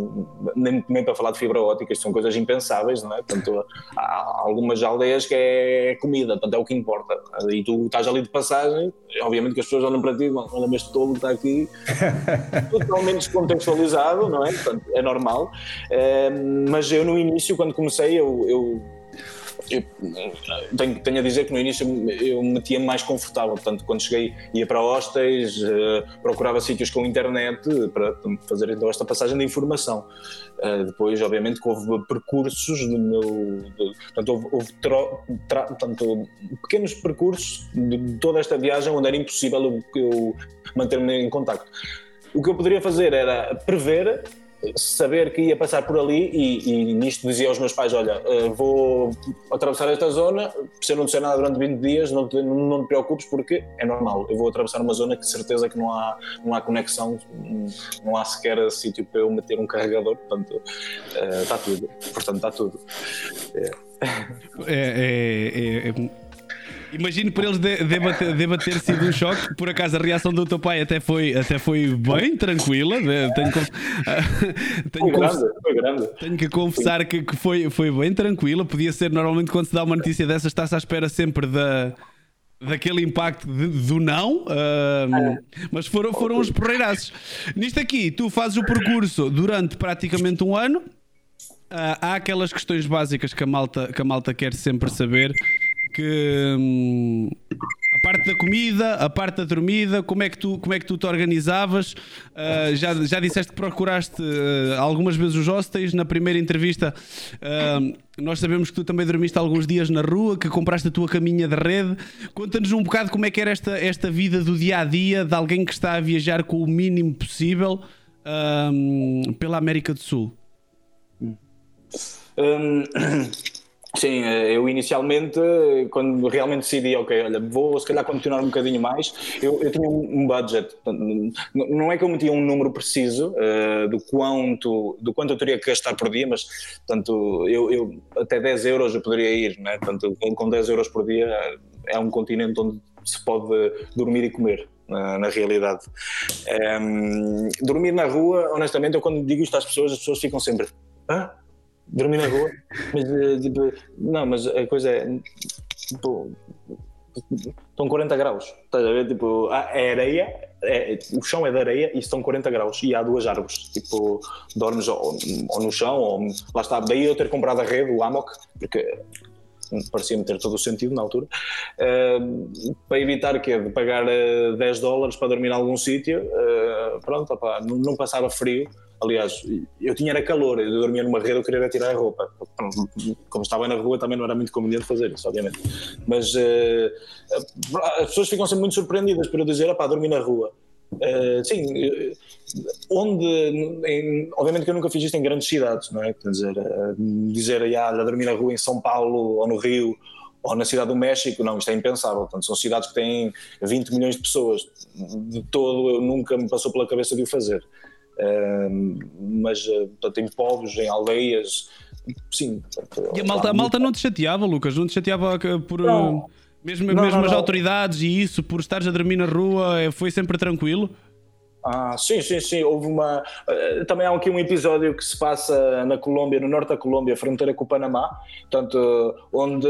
nem, nem para falar de fibra ótica, isto são coisas impensáveis, não é? Portanto, há algumas aldeias que é comida, portanto é o que importa. E tu estás ali de passagem, obviamente que as pessoas olham para ti olha, mas tolo está aqui totalmente descontextualizado, não é? Portanto, é normal. É, mas eu no início, quando comecei, eu, eu eu tenho, tenho, a dizer que no início eu me metia mais confortável, portanto, quando cheguei ia para hostéis, uh, procurava sítios com internet para fazer então esta passagem de informação. Uh, depois, obviamente, que houve percursos do meu. De, portanto, houve, houve tro, tra, portanto, pequenos percursos de toda esta viagem onde era impossível eu, eu manter-me em contacto. O que eu poderia fazer era prever saber que ia passar por ali e, e nisto dizia aos meus pais, olha, eh, vou atravessar esta zona, se eu não disser nada durante 20 dias, não te, não te preocupes porque é normal, eu vou atravessar uma zona que certeza que não há, não há conexão, não há sequer sítio para eu meter um carregador, portanto, uh, está tudo, portanto está tudo. É. É, é, é, Imagino por eles deva ter, deva ter sido um choque. Por acaso a reação do teu pai até foi, até foi bem tranquila. Tenho, tenho, foi grande, foi grande. tenho que confessar que, que, foi, foi bem tranquila. Podia ser normalmente quando se dá uma notícia dessas, está-se à espera sempre da, daquele impacto de, do não, uh, mas foram, foram os porreiraços. Nisto aqui, tu fazes o percurso durante praticamente um ano. Uh, há aquelas questões básicas que a malta, que a malta quer sempre saber que hum, a parte da comida, a parte da dormida, como é que tu, como é que tu te organizavas? Uh, já, já disseste que procuraste uh, algumas vezes os hostels. Na primeira entrevista, uh, nós sabemos que tu também dormiste alguns dias na rua, que compraste a tua caminha de rede. Conta-nos um bocado como é que era esta, esta vida do dia a dia de alguém que está a viajar com o mínimo possível pela América do Sul. Hum, sim, eh, eu inicialmente, quando realmente decidi, ok, olha, vou se calhar continuar um bocadinho mais, eu, eu tinha um budget. Não é que eu metia um número preciso uh, do, quanto, do quanto eu teria que gastar por dia, mas portanto, eu, eu até 10 euros eu poderia ir, né? portanto, com 10 euros por dia é um continente onde se pode dormir e comer. Na, na realidade, um, dormir na rua, honestamente, eu quando digo isto às pessoas, as pessoas ficam sempre, ah, dormir na rua, mas eh, tipo, não, mas a coisa é tipo, estão 40 graus, estás a ver? Tipo, é areia, é, o chão é de areia e estão 40 graus e há duas árvores, tipo, dormes ou, ou no chão, ou lá está, daí eu ter comprado a rede, o Amok, porque parecia-me ter todo o sentido na altura, uh, para evitar que de pagar uh, eh, 10 dólares para dormir em algum sítio, uh, pronto, opa, não, não, passava frio. Aliás, eu tinha era calor, eu dormia numa rede, eu queria tirar a roupa. Como estava na rua, também não era muito conveniente fazer isso, obviamente. Mas as pessoas ficam sempre muito surpreendidas por eu dizer, opá, dormi na rua. Uh, sim, onde, em, obviamente que eu nunca fiz isto em grandes cidades, não é? Quer dizer, uh, dizer, ah, a dormir na rua em São Paulo ou no Rio ou na cidade do México, não, isto é impensável. Portanto, são cidades que têm 20 milhões de pessoas. De todo, eu nunca me passou pela cabeça de o fazer. Mas, portanto, em povos, em aldeias, sim. E a malta, a malta não te chateava, Lucas? Não te chateava por. Não mesmo, não, mesmo não, as autoridades e isso, por estares a dormir na rua, é, foi sempre tranquilo? Ah, sim, sim, sim. Houve uma. Eh, também há aqui um episódio que se passa na Colômbia, no norte da Colômbia, fronteira com o Panamá, portanto, onde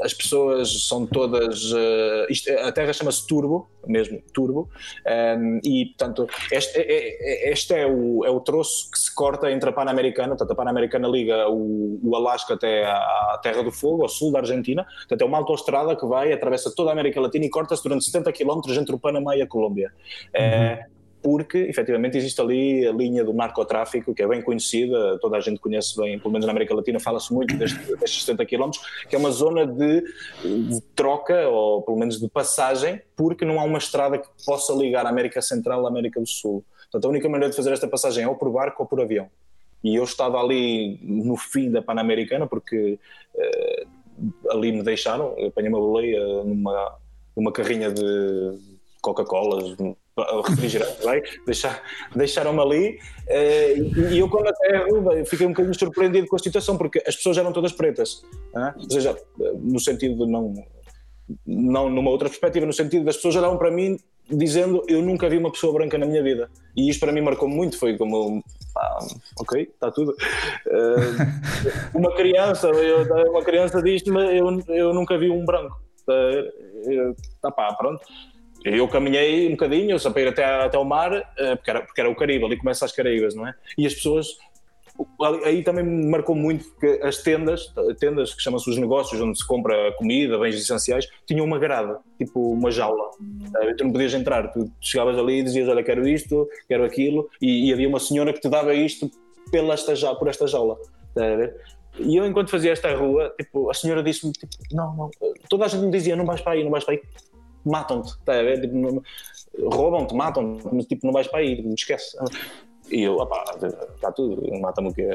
as pessoas são todas. Uh, isto, a Terra chama-se Turbo, mesmo, Turbo, um, ehm, e portanto, este, é, é, este é, o, é o troço que se corta entre a Pan-Americana, portanto, a Pan-Americana liga o, o Alasca até à Terra do Fogo, ao sul da Argentina, portanto, é uma autoestrada que vai, atravessa toda a América Latina e corta-se durante 70 km entre o Panamá e a Colômbia. Uhum. É, porque efetivamente existe ali a linha do narcotráfico, que é bem conhecida, toda a gente conhece bem, pelo menos na América Latina fala-se muito destes, destes 70 km, que é uma zona de, de, troca, ou pelo menos de passagem, porque não há uma estrada que possa ligar a América Central à América do Sul. Portanto, a única maneira de fazer esta passagem é ou por barco ou por avião. E eu estava ali no fim da Pan-Americana, porque uh, ali me deixaram, eu apanhei uma boleia numa, numa carrinha de Coca-Colas, refrigerante, vai? Deixar, deixaram-me ali uh, e eu quando aterro fiquei um bocadinho surpreendido com a situação porque as pessoas eram todas pretas, uh, ou seja, no sentido de não, não numa outra perspectiva, no sentido das pessoas olhavam para mim dizendo eu nunca vi uma pessoa branca na minha vida. E isto para mim marcou muito, foi como ah, ok, está tudo. Uh, uma criança eu, uma criança diz-me eu, eu nunca vi um branco. Tá, pá, pronto eu caminhei um bocadinho, para ir até, até o mar, eh, porque era, porque era o Caribe, ali começa as Caraíbas, não é? E as pessoas, aí também me marcou muito que as tendas, tendas que chamam-se os negócios, onde se compra comida, bens essenciais, tinham uma grada, tipo uma jaula. Tu não podias entrar, tu chegavas ali e dizias: Olha, quero isto, quero aquilo, e, e havia uma senhora que te dava isto pela esta, por esta jaula. E eu, enquanto fazia esta rua, tipo, a senhora disse-me: tipo, Não, não, toda a gente me dizia: Não vais para aí, não vais para aí matam-te, tá? Tipo, roubam-te, matam-te, mas tipo, não vais para aí, tipo, esquece. E eu, opá, está tudo, mata-me o quê?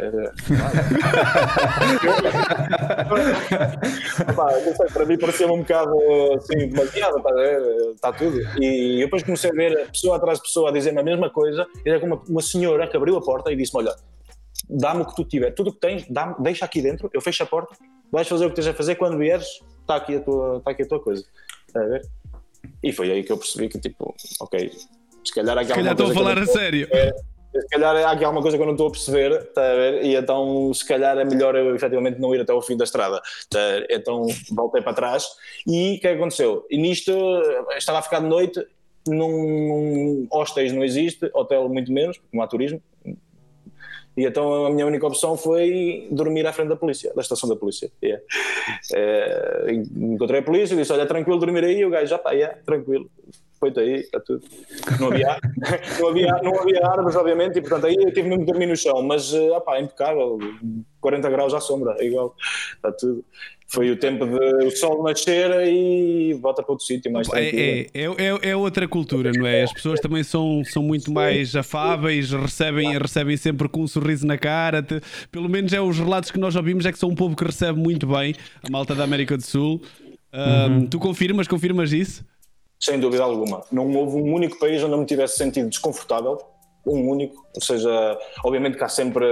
opá, não sei, para mim parecia-me um bocado assim, demasiado, está, está tudo. E eu depois comecei a ver pessoa atrás de pessoa a dizer-me a mesma coisa, e era como uma, uma senhora que abriu a porta e disse-me: Olha, dá-me o que tu tiver, tudo o que tens, deixa aqui dentro, eu fecho a porta, vais fazer o que tens a fazer, quando vieres, está aqui a tua, está aqui a tua coisa. Está a ver? E foi aí que eu percebi que, tipo, ok, se calhar há Se calhar estou a falar a sério. se calhar há aqui alguma coisa que eu não estou a perceber, está a ver? E então, se calhar é melhor eu efetivamente não ir até ao fim da estrada. Tá? Então, voltei para trás. E o que é que aconteceu? E nisto, estava a ficar de noite, num, hostéis não existe, hotel muito menos, porque não há turismo, e então a minha única opção foi dormir à frente da polícia, da estação da polícia. Yeah. É, encontrei a polícia, disse: Olha, tranquilo dormir aí. E o gajo, já pá, yeah, tranquilo. Feito aí, está tudo. Não havia, não, havia, não havia árvores, obviamente, e portanto aí eu tive mesmo que dormir no chão, mas uh, opá, impecável, 40 graus à sombra, é igual, está tudo. Foi o tempo de o sol nascer e volta para outro sítio mais é, é, é, é, outra cultura, não é? As pessoas também são, são muito mais afáveis, recebem, recebem sempre com um sorriso na cara. Te, pelo menos é os relatos que nós ouvimos é que são um povo que recebe muito bem a malta da América do Sul. uhum. Tu confirmas, confirmas isso? Sem dúvida alguma. Não houve um único país onde eu me tivesse sentido desconfortável um único, ou seja, obviamente que há sempre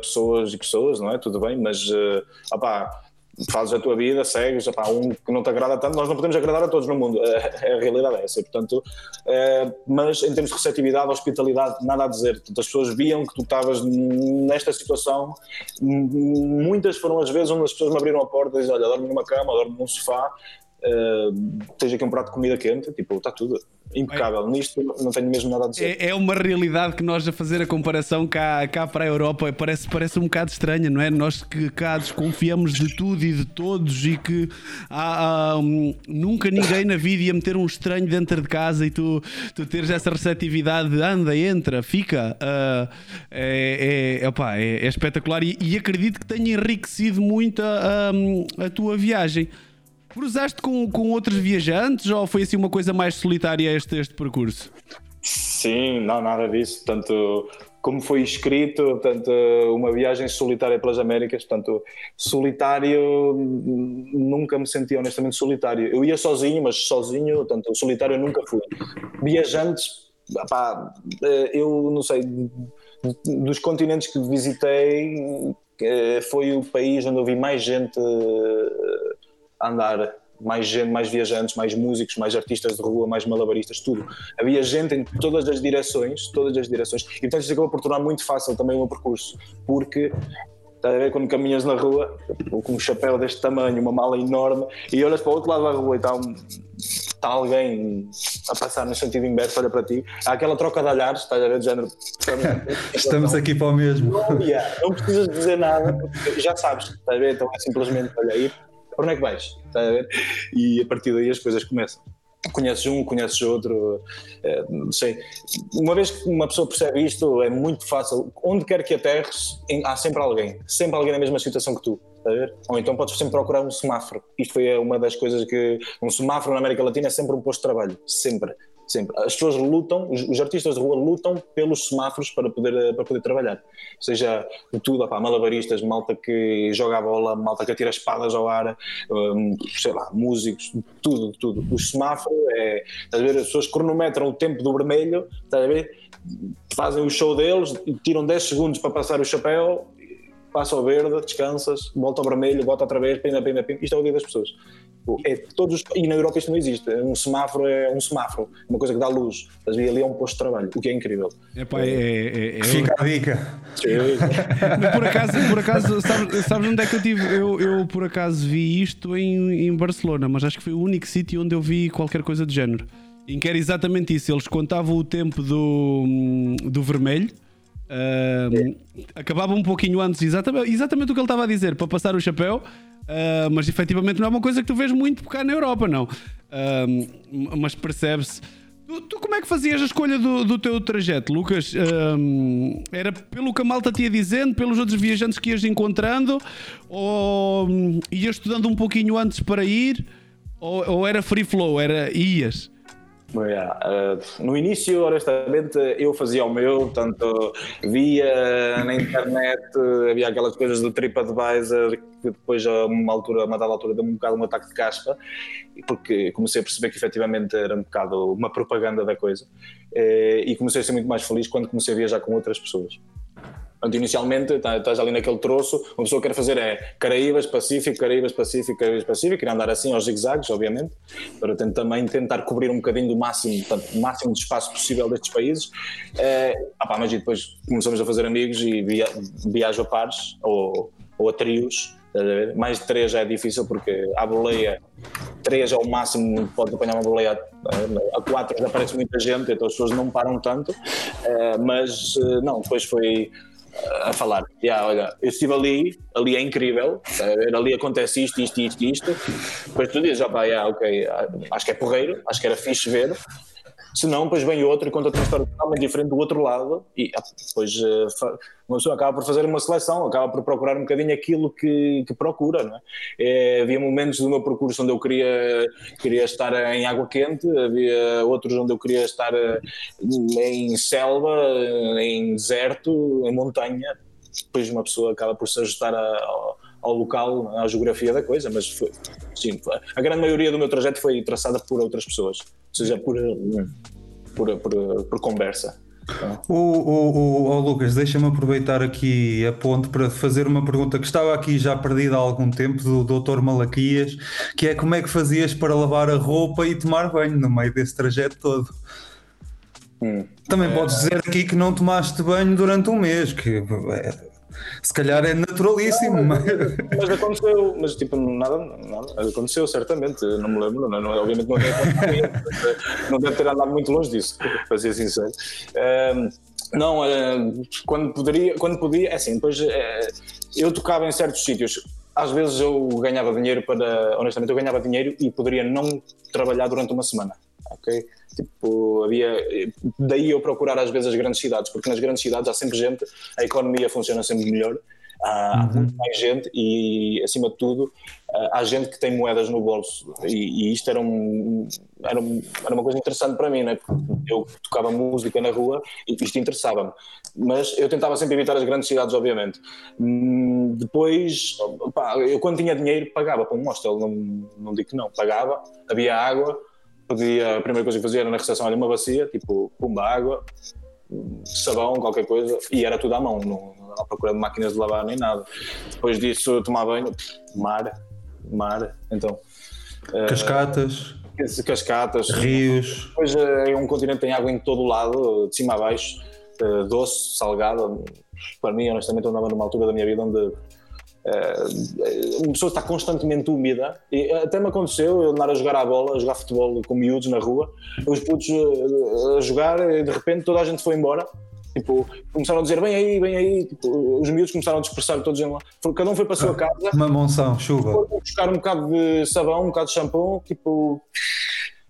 pessoas e pessoas, não é? Tudo bem, mas uh, opá, fazes a tua vida, segues, opá, um que não te agrada tanto, nós não podemos agradar a todos no mundo, é, a realidade é essa, portanto, é, mas em termos de receptividade, hospitalidade, nada a dizer, portanto, as pessoas viam que tu estavas nesta situação, muitas foram as vezes onde as pessoas me abriram a porta e diziam, olha, dorme numa cama, dorme num sofá, uh, tens aqui um prato de comida quente, tipo, está tudo impecável. É. Nisto não tenho mesmo nada a dizer. É, é, uma realidade que nós a fazer a comparação cá, cá para a Europa parece, parece um bocado estranha, não é? Nós que cá desconfiamos de tudo e de todos e que há, há um, nunca ninguém na vida ia meter um estranho dentro de casa e tu, tu teres essa receptividade de anda, entra, fica. Uh, é, é, opa, é, é, espetacular e, e, acredito que tenha enriquecido muito a, a, a tua viagem. Cruzaste com, com outros viajantes ou foi assim uma coisa mais solitária este, este percurso? Sim, não, nada disso. Tanto como foi escrito, tanto uma viagem solitária pelas Américas, portanto, solitário, nunca me senti honestamente solitário. Eu ia sozinho, mas sozinho, tanto solitário eu nunca fui. Viajantes, pá, eu não sei, dos continentes que visitei, eh, foi o país onde eu vi mais gente andar mais gente, mais viajantes, mais músicos, mais artistas de rua, mais malabaristas, tudo. Havia gente em todas as direções, todas as direções, e portanto isso acabou por tornar muito fácil também o meu percurso, porque Estás a ver quando caminhas na rua com um chapéu deste tamanho, uma mala enorme, e olhas para o outro lado da rua e está, um, está alguém a passar no sentido inverso, olha para ti, há aquela troca de olhares, estás a ver, de género. Estamos aqui para o mesmo. Não, yeah, não precisas dizer nada, já sabes, estás a ver? Então é simplesmente, olha aí, para onde é que vais? Está a ver? E a partir daí as coisas começam. Conheces um, conheces outro, é, não sei. Uma vez que uma pessoa percebe isto, é muito fácil. Onde quer que aterres, há sempre alguém, sempre alguém na mesma situação que tu. Ver? Ou então podes sempre procurar um semáforo. Isto foi uma das coisas que. Um semáforo na América Latina é sempre um posto de trabalho, sempre. Sempre. As pessoas lutam, os, os, artistas de rua lutam pelos semáforos para poder, para poder trabalhar. Seja tudo, opá, malabaristas, malta que joga a bola, malta que atira espadas ao ar, um, sei lá, músicos, tudo, tudo. O semáforo é. Estás a ver? As pessoas cronometram o tempo do vermelho, estás a ver? Fazem o show deles, tiram 10 segundos para passar o chapéu passa ao verde, descansas, volta ao vermelho, volta outra vez, pina, pina, pina. Isto é o dia das pessoas. É todos, e na Europa isto não existe. Um semáforo é um semáforo, uma coisa que dá luz. Estás? Ali é um posto de trabalho, o que é incrível. Epá, é, é, é, Fica a dica. Mas por acaso, por acaso sabes, sabes onde é que eu tive? Eu, eu por acaso vi isto em, em Barcelona, mas acho que foi o único sítio onde eu vi qualquer coisa do género. Em que era exatamente isso. Eles contavam o tempo do, do vermelho. Uh, acabava um pouquinho antes, exatamente, exatamente o que ele estava a dizer, para passar o chapéu. Uh, mas efetivamente não é uma coisa que tu vês muito cá na Europa, não. Uh, mas percebe-se. Tu, tu, como é que fazias a escolha do, do teu trajeto, Lucas? Um, era pelo que a malta te ia dizendo, pelos outros viajantes que ias encontrando, ou um, ias estudando um pouquinho antes para ir, ou, ou era free flow, era ias? Yeah. Uh, no início, honestamente, eu fazia o meu, tanto via na internet, havia aquelas coisas do TripAdvisor que depois a uma altura, a uma dada altura, deu-me um bocado um ataque de caspa, porque comecei a perceber que efetivamente era um bocado uma propaganda da coisa, uh, e comecei a ser muito mais feliz quando comecei a viajar com outras pessoas. Portanto, inicialmente tá, estás ali naquele troço, uma pessoa quer fazer é Caraíbas, Pacífico, Caraíbas, Pacífico, Caraíbas, Pacífico, e andar assim aos zigzags, obviamente, para também tentar cobrir um bocadinho do máximo, portanto, o máximo de espaço possível destes países. É, opá, mas depois começamos a fazer amigos e via, viajo a pares ou, ou a trios. Mais de três já é difícil porque a boleia, três é o máximo, pode apanhar uma boleia a quatro já aparece muita gente, então as pessoas não param tanto, é, mas eh, não, depois foi a falar, yeah, olha, eu estive ali, ali é incrível, ali acontece isto, isto, isto, isto. Depois tu dizes, opa, yeah, ok, acho que é porreiro, acho que era fixe ver, Se não, depois vem outro e conta uma história totalmente diferente do outro lado e ah, depois uh, uma pessoa acaba por fazer uma seleção, acaba por procurar um bocadinho aquilo que, que procura, é? é? Havia momentos do meu percurso onde eu queria, queria estar em água quente, havia outros onde eu queria estar eh, em selva, em deserto, em montanha. Depois uma pessoa acaba por se ajustar a, ao, ao local, à geografia da coisa, mas foi, sim, a grande maioria do meu trajeto foi traçada por outras pessoas, ou seja, por, por, por, por conversa. O, o, o, o Lucas, deixa-me aproveitar aqui a ponte para fazer uma pergunta que estava aqui já perdida há algum tempo do Dr. Malaquias, que é como é que fazias para lavar a roupa e tomar banho no meio desse trajeto todo? Hum. Também é... podes dizer aqui que não tomaste banho durante um mês, que é, se calhar é naturalíssimo. Mas, mas aconteceu, mas tipo, nada, nada, aconteceu certamente, não me lembro, não, não, obviamente não deve, não deve ter andado muito longe disso, para ser sincero. Um, não, uh, quando poderia, quando podia, é assim, depois uh, eu tocava em certos sítios. Às vezes eu ganhava dinheiro para, honestamente, eu ganhava dinheiro e poderia não trabalhar durante uma semana, ok? Tipo, havia. Daí eu procurar às vezes as grandes cidades, porque nas grandes cidades há sempre gente, a economia funciona sempre melhor, há, uhum. muito mais gente e, acima de tudo, há gente que tem moedas no bolso. E, e isto era, um, era, um, era, uma coisa interessante para mim, né? porque eu tocava música na rua e isto interessava-me. Mas eu tentava sempre evitar as grandes cidades, obviamente. Hum, depois, pá, eu quando tinha dinheiro pagava para um hostel, não, não digo que não, pagava, havia água podia, a primeira coisa que fazia era na recepção, olha, uma bacia, tipo, pumba, água, sabão, qualquer coisa, e era tudo à mão, não, não à procura de máquinas de lavar nem nada. Depois disso, tomar banho, mar, mar, então. Cascatas. Uh, cascatas. Rios. Depois é um continente tem água em todo o lado, de cima a baixo, uh, doce, salgada. Para mim, honestamente, eu andava numa altura da minha vida onde Uh, uma pessoa está constantemente úmida e até me aconteceu eu andar a jogar a bola, a jogar futebol com miúdos na rua, os putos uh, a jogar e de repente toda a gente foi embora. Tipo, começaram a dizer vem aí, vem aí. Tipo, os miúdos começaram a dispersar todos em lá. Cada um foi para a sua casa. Uma monção, chuva. Foi buscar um bocado de sabão, um bocado de shampoo, tipo.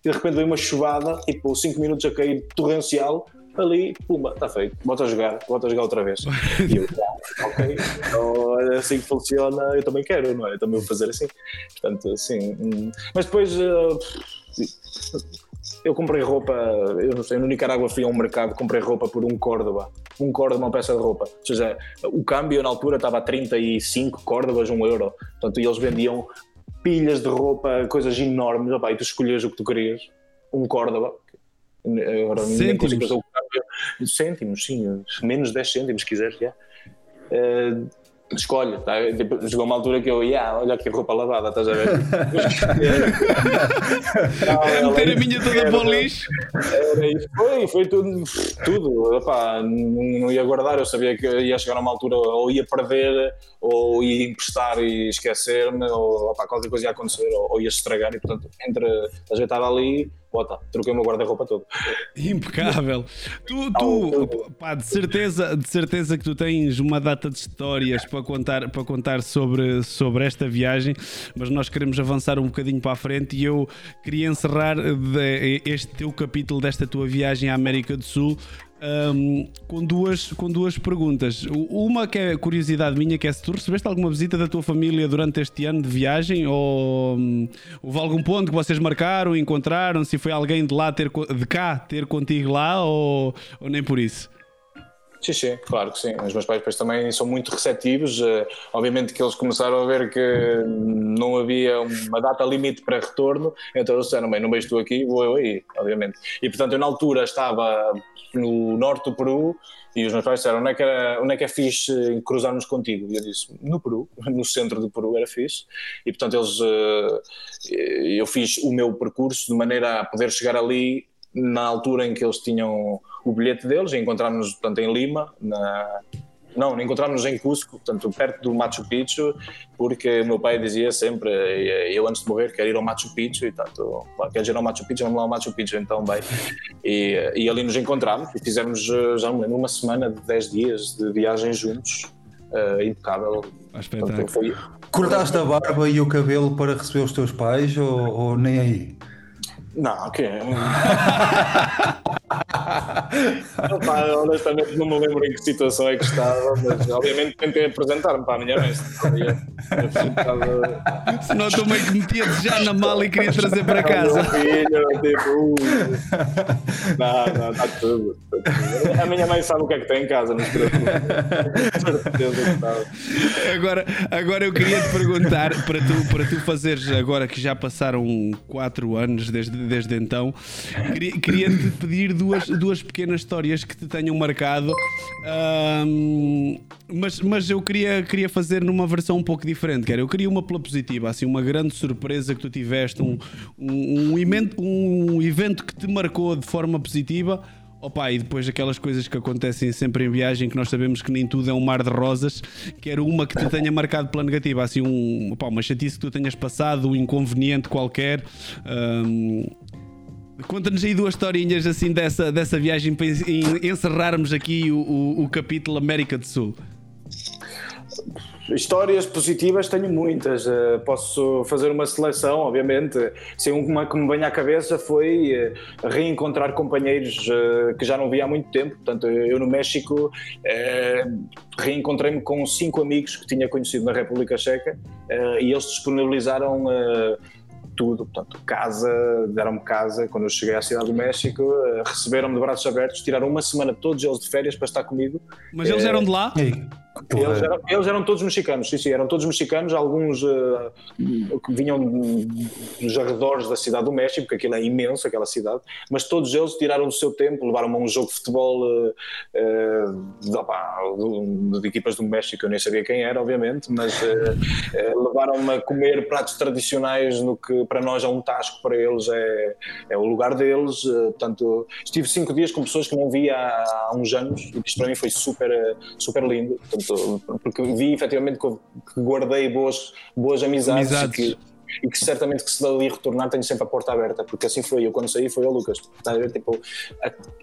E de repente veio uma chuvada, tipo 5 minutos a cair torrencial ali, pumba, está feito, bota a jogar, bota a jogar outra vez. e eu, ah, ok, então é assim que funciona, eu também quero, não é? Eu também vou fazer assim. Portanto, assim. Hum. Mas depois. Uh, eu comprei roupa, eu não sei, no Nicarágua fui a um mercado, comprei roupa por um Córdoba, um Córdoba, uma peça de roupa. Ou seja, o câmbio na altura estava a 35 Córdobas, um euro. Portanto, eles vendiam pilhas de roupa, coisas enormes, opa, e tu escolhias o que tu querias. Um Córdoba, agora o Cêntimos, sim, menos 10 cêntimos, se quiseres, já. Uh, escolhe, tá? tipo, chegou uma altura que eu, yeah, olha que roupa lavada, estás a ver? não, Meter a minha toda para o lixo. Foi, foi tudo, tudo. Epá, não ia guardar, eu sabia que ia chegar a uma altura ou ia perder, ou ia emprestar e esquecer-me, ou opa, qualquer coisa ia acontecer, ou, ou ia estragar, e portanto, entre ajeitar ali bota, troquei o meu guarda-roupa todo. Impecável. Tu, tu pá, de, certeza, de certeza que tu tens uma data de histórias para contar, para contar sobre, sobre esta viagem, mas nós queremos avançar um bocadinho para a frente e eu queria encerrar este teu capítulo desta tua viagem à América do Sul um, com, duas, com duas perguntas. Uma que é curiosidade minha, que é se tu recebeste alguma visita da tua família durante este ano de viagem ou um, houve algum ponto que vocês marcaram, encontraram, se foi alguém de lá ter de cá ter contigo lá ou, ou nem por isso? Sim, sim, claro que sim. Os meus pais também são muito receptivos. Uh, obviamente que eles começaram a ver que não havia uma data limite para retorno, então eles disseram: bem, não vejo tu aqui, vou eu aí, obviamente. E portanto, eu na altura estava no norte do Peru e os meus pais disseram: onde é que, era, onde é, que é fixe cruzarmos contigo? E eu disse: no Peru, no centro do Peru era fixe. E portanto, eles, uh, eu fiz o meu percurso de maneira a poder chegar ali na altura em que eles tinham o bilhete deles, encontrámos-nos portanto, em Lima, na, não, encontrámos-nos em Cusco, portanto, perto do Machu Picchu, porque o meu pai dizia sempre, eu antes de morrer quero ir ao Machu Picchu, e tanto, queres ir ao Machu Picchu, vamos lá ao Machu Picchu, então bem. E, e ali nos encontramos e fizemos, já me lembro, uma semana de 10 dias de viagem juntos, uh, impecável. Portanto, foi... Cortaste a barba e o cabelo para receber os teus pais ou, ou nem aí? Não, ok. Opa, honestamente não me lembro em que situação é que estava, mas obviamente tentei apresentar-me para a minha mãe. Senão tu meio que metia já na mala e queria trazer para casa. Filho, tipo, não, não, está tudo, A minha mãe sabe o que é que tem em casa, mas agora, agora eu queria te perguntar para tu, para tu fazeres, agora que já passaram 4 anos desde, desde então, queria, queria te pedir duas, duas pequenas histórias que te tenham marcado, um, mas, mas eu queria, queria fazer numa versão um pouco diferente. Quer, eu queria uma pela positiva, assim, uma grande surpresa que tu tiveste, um, um, um, evento, um evento que te marcou de forma positiva. Opa, e depois aquelas coisas que acontecem sempre em viagem que nós sabemos que nem tudo é um mar de rosas, quero uma que te tenha marcado pela negativa, assim um, opa, uma chatice que tu tenhas passado, um inconveniente qualquer. Um, Conta-nos aí duas historinhas assim dessa, dessa viagem para encerrarmos aqui o, o, o capítulo América do Sul. Histórias positivas tenho muitas. Uh, posso fazer uma seleção, obviamente. Se uma que me vem à cabeça foi uh, reencontrar companheiros uh, que já não via há muito tempo. Portanto, eu no México reencontrei-me com cinco amigos que tinha conhecido na República Checa e eles disponibilizaram tudo, portanto, casa, deram-me casa quando eu cheguei à cidade do México, uh, receberam-me de braços abertos, tiraram uma semana todos eles de férias para estar comigo. Mas eles eram de lá? Eles eram, eles eram, todos mexicanos, sim, sim, eram todos mexicanos, alguns uh, que vinham dos arredores da cidade do México, porque aquilo é imenso, aquela cidade, mas todos eles tiraram do seu tempo, levaram-me a um jogo de futebol uh, de, opa, de, de, equipas do México, eu nem sabia quem era, obviamente, mas levaram-me a comer pratos tradicionais no que para nós é um tasco, para eles é, é o lugar deles, portanto, estive cinco dias com pessoas que não via há, há uns anos, e isto para mim foi super, super lindo, portanto, porque vi efetivamente que guardei boas, boas amizades, amizades. Que, e que certamente que se dali retornar tenho sempre a porta aberta, porque assim foi. Eu quando saí foi o Lucas. Está a ver? Tipo,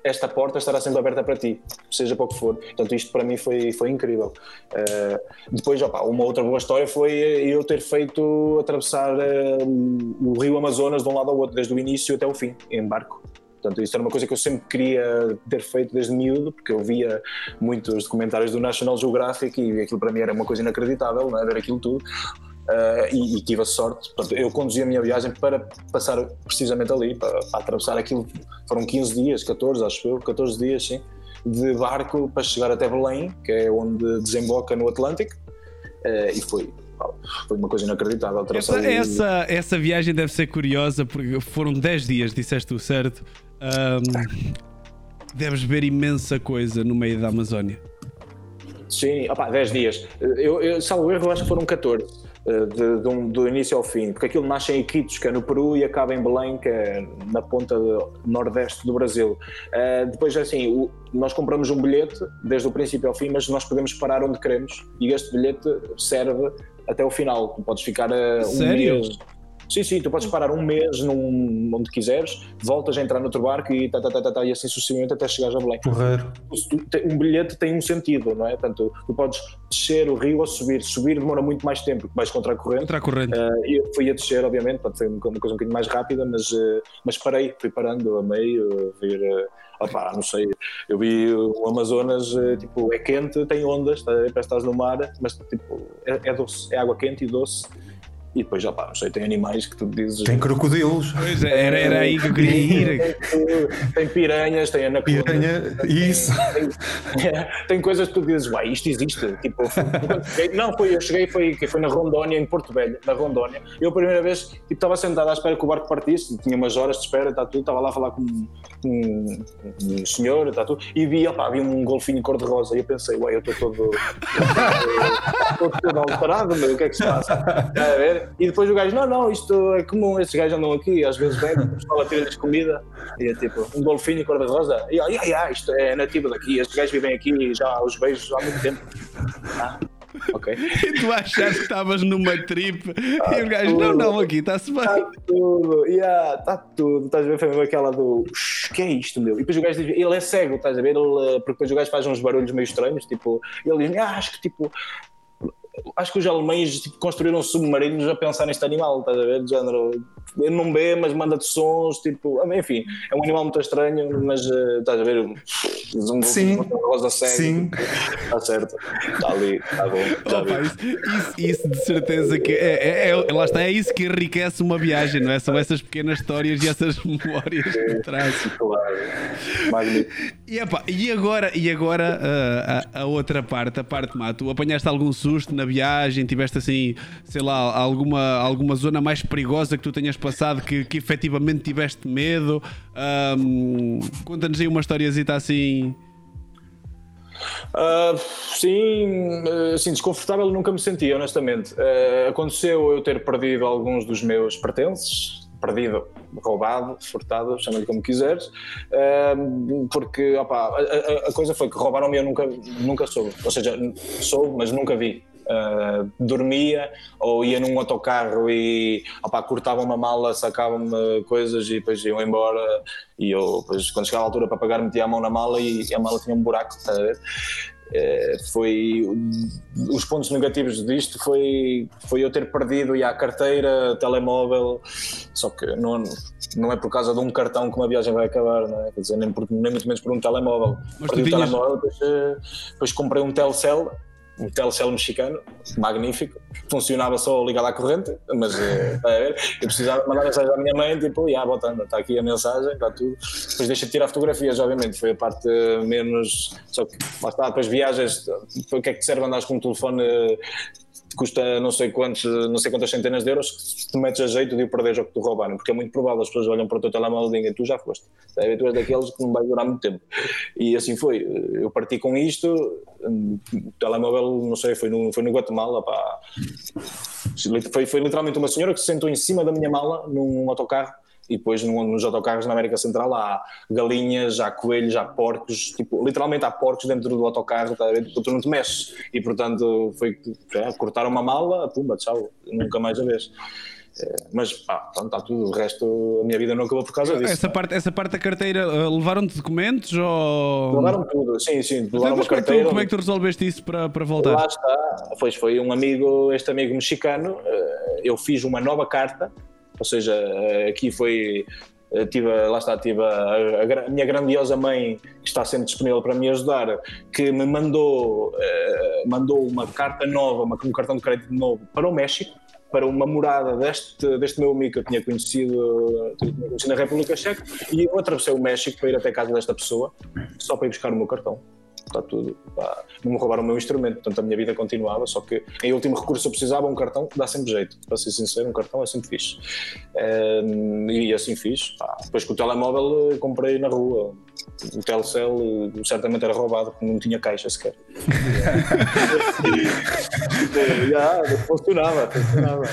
esta porta estará sempre aberta para ti, seja para o que for. Portanto, isto para mim foi, foi incrível. Uh, depois, opa, uma outra boa história foi eu ter feito atravessar uh, o rio Amazonas de um lado ao outro, desde o início até o fim, em barco. Portanto, isso era uma coisa que eu sempre queria ter feito desde miúdo, porque eu via muitos documentários do National Geographic e aquilo para mim era uma coisa inacreditável, não é? ver aquilo tudo. Uh, e, e, tive a sorte, portanto, eu conduzi a minha viagem para passar precisamente ali, para, para, atravessar aquilo, foram 15 dias, 14 acho eu, 14 dias sim, de barco para chegar até Belém, que é onde desemboca no Atlântico, uh, e foi, foi uma coisa inacreditável. Essa, essa, essa, viagem deve ser curiosa porque foram 10 dias, disseste o certo. Um, deves ver imensa coisa no meio da Amazónia. Sim, opa, 10 dias. Eu, eu, salvo erro, acho que foram 14. Eh, de, de um, do início ao fim, porque aquilo nasce em Iquitos, que é no Peru, e acaba em Belém, que é na ponta nordeste do Brasil. Uh, depois, assim, o, nós compramos um bilhete desde o princípio ao fim, mas nós podemos parar onde queremos, e este bilhete serve até o final. Tu podes ficar uh, um Sério? mês Sim, sim, tu podes parar um mês num, onde quiseres, voltas a entrar no outro barco e, tá, tá, tá, tá, tá, e assim sucessivamente até chegares a Belém. Um bilhete tem um sentido, não é? Portanto, tu podes descer o rio ou subir. Subir demora muito mais tempo, porque vais contra a corrente. Contra a corrente. Uh, eu fui a descer, obviamente, portanto, foi uma coisa um bocadinho mais rápida, mas, uh, mas parei, fui parando a meio, a ver. Uh, opá, não sei, eu vi o Amazonas, tipo, é quente, tem ondas, tá, parece que estás no mar, mas tipo, é, é doce, é água quente e doce e depois já pá, não sei, tem animais que tu dizes. Tem crocodilos. Pois é, era, era aí que eu queria ir. Tem, tem piranhas, tem anacondas. Piranha, isso. Tem, tem, coisas que tu dizes, uai, isto existe. Tipo, não, foi, eu cheguei, foi, foi na Rondônia, em Porto Velho, na Rondônia. Eu a primeira vez tipo, estava sentado à espera que o barco partisse, tinha umas horas de espera, está tudo, estava lá a falar com um, um, um senhor, está tudo, e vi, opá, vi um golfinho cor-de-rosa. E eu pensei, uai, eu estou todo. Estou todo alterado, meu, o que é que se passa? a ver? E depois o gajo, não, não, isto é comum, estes gajos andam aqui, às vezes vem, o pessoal tira-lhes comida, e é tipo, um golfinho cor-de-rosa, e ai, ai, ai, isto é nativo daqui, estes gajos vivem aqui e já os beijos há muito tempo. Ah, ok. E tu achaste que estavas numa trip ah, e o gajo, tudo. não, não, aqui está-se bem. Está tudo, yeah, está tudo. Estás a ver? Foi mesmo aquela do que é isto, meu? E depois o gajo diz, ele é cego, estás a ver? Ele, porque depois o gajo faz uns barulhos meio estranhos, tipo, ele diz, ah, acho que tipo acho que os alemães tipo, construíram submarinos a pensar neste animal, estás a ver? De género, ele não vê, mas manda-te sons, tipo, enfim, é um animal muito estranho, mas uh, estás a ver? Um sim, rosa cega, sim. Está certo, está ali, está bom. Opa, isso, isso, isso, de certeza que é, é, é, lá está, é isso que enriquece uma viagem, não é? São essas pequenas histórias e essas memórias que traz. Claro, magnífico. E, epa, e agora, e agora uh, a, a, outra parte, a parte má, tu apanhaste algum susto na viagem, tiveste assim, sei lá, alguma, alguma zona mais perigosa que tu tenhas passado que, que efetivamente tiveste medo? Um, Conta-nos aí uma historiazita assim. Uh, sim, assim, desconfortável nunca me senti, honestamente. Uh, aconteceu eu ter perdido alguns dos meus pertences, perdido, roubado, furtado, chama-lhe como quiseres, uh, porque opa, a, a, coisa foi que roubaram-me e eu nunca, nunca soube. Ou seja, soube, mas nunca vi. Uh, dormia ou ia num autocarro e opa, cortava uma mala, sacava-me coisas e depois iam embora e eu depois, quando chegava a altura para pagar metia a mão na mala e, a mala tinha um buraco, está a ver? Uh, foi os pontos negativos disto foi foi eu ter perdido a carteira, telemóvel, só que não, não é por causa de um cartão que uma viagem vai acabar, não é? Quer dizer, nem, por, nem muito menos por um telemóvel. Mas Perdi o tinhas... telemóvel, depois, eh, depois comprei um Telcel um telecel mexicano, magnífico, funcionava só ligado à corrente, mas é, eu precisava mandar mensagem à minha mãe, tipo, ah, botando, está aqui a mensagem, está tudo. Depois deixa de tirar fotografias, obviamente, foi a parte menos. Só que lá está, depois viagens, o que é que te serve andares com um telefone custa não sei, quantos, não sei quantas centenas de euros que te metes a jeito de o perderes ou que te roubaram, porque é muito provável, as pessoas olham para o teu telemóvel e tu já foste, sabe? tu és daqueles que não vai durar muito tempo. E assim foi, eu parti com isto, o telemóvel, não sei, foi no, foi no Guatemala, pá. Foi, foi literalmente uma senhora que se sentou em cima da minha mala num autocarro e depois nos autocarros na América Central há galinhas, há coelhos, há porcos, tipo, literalmente há porcos dentro do autocarro, tá, tu não te mexes. E portanto foi é, cortar uma mala, pumba, tchau, nunca mais a vez. É, mas pá, está tudo. O resto, a minha vida não acabou por causa disso. Essa, parte, essa parte da carteira, eh, levaram-te documentos ou. Levaram tudo, sim, sim. Então, levaram carteira. Como é, tu, como é que tu resolveste isso para, para voltar? Lá está, pois foi um amigo, este amigo mexicano, eh, eu fiz uma nova carta ou seja, eh, aqui foi eh, tive, lá está, tive a, a, a, minha grandiosa mãe que está sempre disponível para me ajudar, que me mandou, uh, mandou uma carta nova, uma, um cartão de crédito novo para o México, para uma morada deste, deste meu amigo que eu tinha conhecido, tinha conhecido na República Checa, e eu atravessei o México para ir até a casa desta pessoa, só para ir buscar o meu cartão está tudo. Pá, não me roubaram o meu instrumento, portanto a minha vida continuava. Só que em último recurso eu precisava um cartão, dá sempre jeito. Para ser sincero, um cartão é sempre fixe. Um, e assim fiz. Pá. Depois com o telemóvel eh, comprei na rua. O Telcel eh, certamente era roubado porque não tinha caixa sequer. Já, funcionava, funcionava.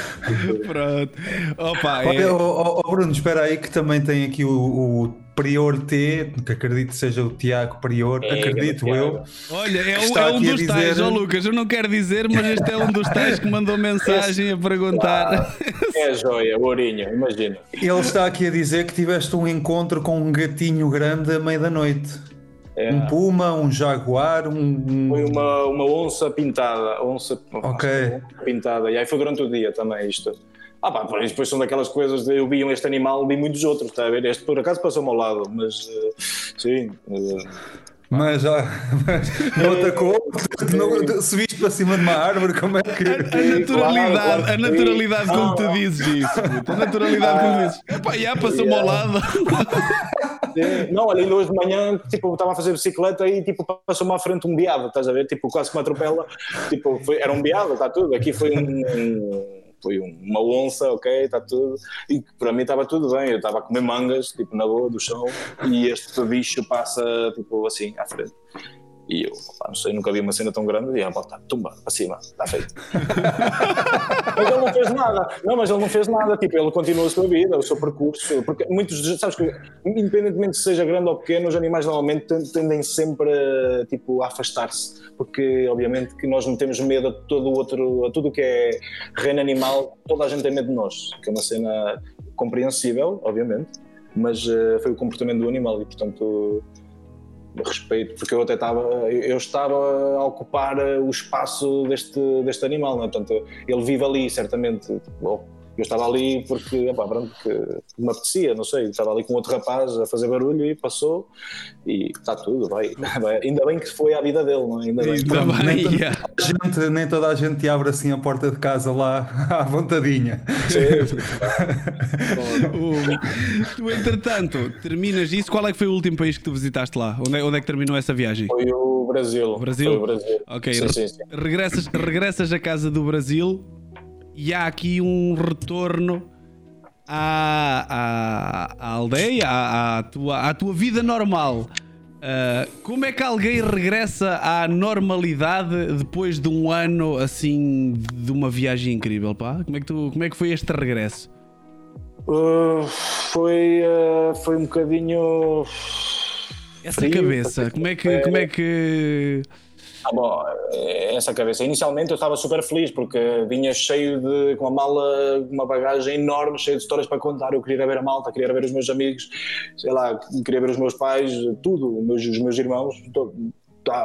Pronto. Opa, é... Olha, oh, oh, Bruno, espera aí que também tem aqui o, o Prior T, que acredito que seja o Tiago Prior, é, acredito é eu. Olha, é, um, é um dos dizer... tais, ó oh, Lucas, eu não quero dizer, mas este é um dos tais que mandou mensagem a perguntar. Ah, é joia, o Ourinho, imagina. Ele está aqui a dizer que tiveste um encontro com um gatinho grande à meia da noite. É. Um puma, um jaguar, um. Foi uma, uma onça pintada. Onça, ok. Pintada. E aí foi durante o dia também isto. Ah pá, depois são daquelas coisas de eu vi este animal, vi muitos outros, está a ver? Este por acaso passou-me ao lado, mas uh, sim. Uh, mas, ah, mas outra coisa, se viste para cima de uma árvore, como é que. A, a naturalidade, a naturalidade como tu dizes isso, a naturalidade como dizes. Epá, já passou-me ao lado. Não, olha, ainda hoje de manhã, tipo, estava a fazer bicicleta e tipo, passou-me à frente um beado, estás a ver? Tipo, quase que me atropela. Tipo, foi, era um beado, está tudo. Aqui foi um foi uma onça, ok, está tudo. E para mim estava tudo bem, eu estava a comer mangas, tipo, na boa do chão, e este bicho passa, tipo, assim, à frente. E eu, pá, não sei, nunca vi uma cena tão grande. E ela volta, tumba, para cima, está feito. mas ele não fez nada. Não, mas ele não fez nada. Tipo, ele continua a sua vida, o seu percurso. Porque muitos, sabes que, independentemente se seja grande ou pequeno, os animais normalmente tendem sempre tipo, a afastar-se. Porque, obviamente, que nós não temos medo a todo o outro, a tudo o que é reino animal, toda a gente tem medo de nós. Que é uma cena compreensível, obviamente. Mas uh, foi o comportamento do animal e, portanto respeito, porque eu até estava, eu estava a ocupar o espaço deste, deste animal, não é? portanto, ele vive ali, certamente. Bom, eu estava ali porque, opa, pronto, me apetecia, não sei, estava ali com outro rapaz a fazer barulho e passou e está tudo, vai. Ainda bem que foi a vida dele, não é? Ainda bem. Ainda bem, nem, toda yeah. a gente, nem toda a gente te abre assim a porta de casa lá à vontadinha. Sim, tu, entretanto, terminas isso. Qual é que foi o último país que tu visitaste lá? Onde é, onde é que terminou essa viagem? foi o Brasil. Brasil? Foi o Brasil. Ok, Sim, sim, sim. Regressas, regressas à casa do Brasil e há aqui um retorno à, à, à aldeia, à, à tua, à tua vida normal. Ah, como é que alguém regressa à normalidade depois de um ano assim de uma viagem incrível, pá? Como é que, tu, como é que foi este regresso? Uh, foi, uh, foi um bocadinho. Essa cabeça, como é que, como é que Ah, bom, eh, essa cabeça. Inicialmente eu estava super feliz porque vinha cheio de. com uma mala, uma bagagem enorme, cheia de histórias para contar. Eu queria ver a malta, queria ver os meus amigos, sei lá, queria ver os meus pais, tudo, os meus, os meus irmãos. todo-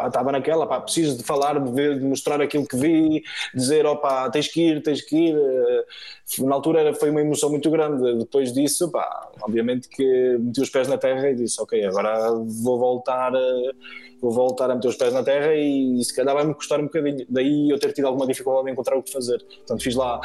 Estava naquela, pá, preciso de falar, de, ver, de mostrar aquilo que vi, dizer, opá, tens que ir, tens que ir. Eh, Na altura era- foi uma emoção muito grande. Depois disso, pá, obviamente que meti os pés na terra e disse, ok, agora vou voltar. eh, vou voltar a meter os pés na terra e, se calhar vai-me custar um bocadinho. Daí eu ter tido alguma dificuldade em encontrar o que fazer. Portanto, fiz lá,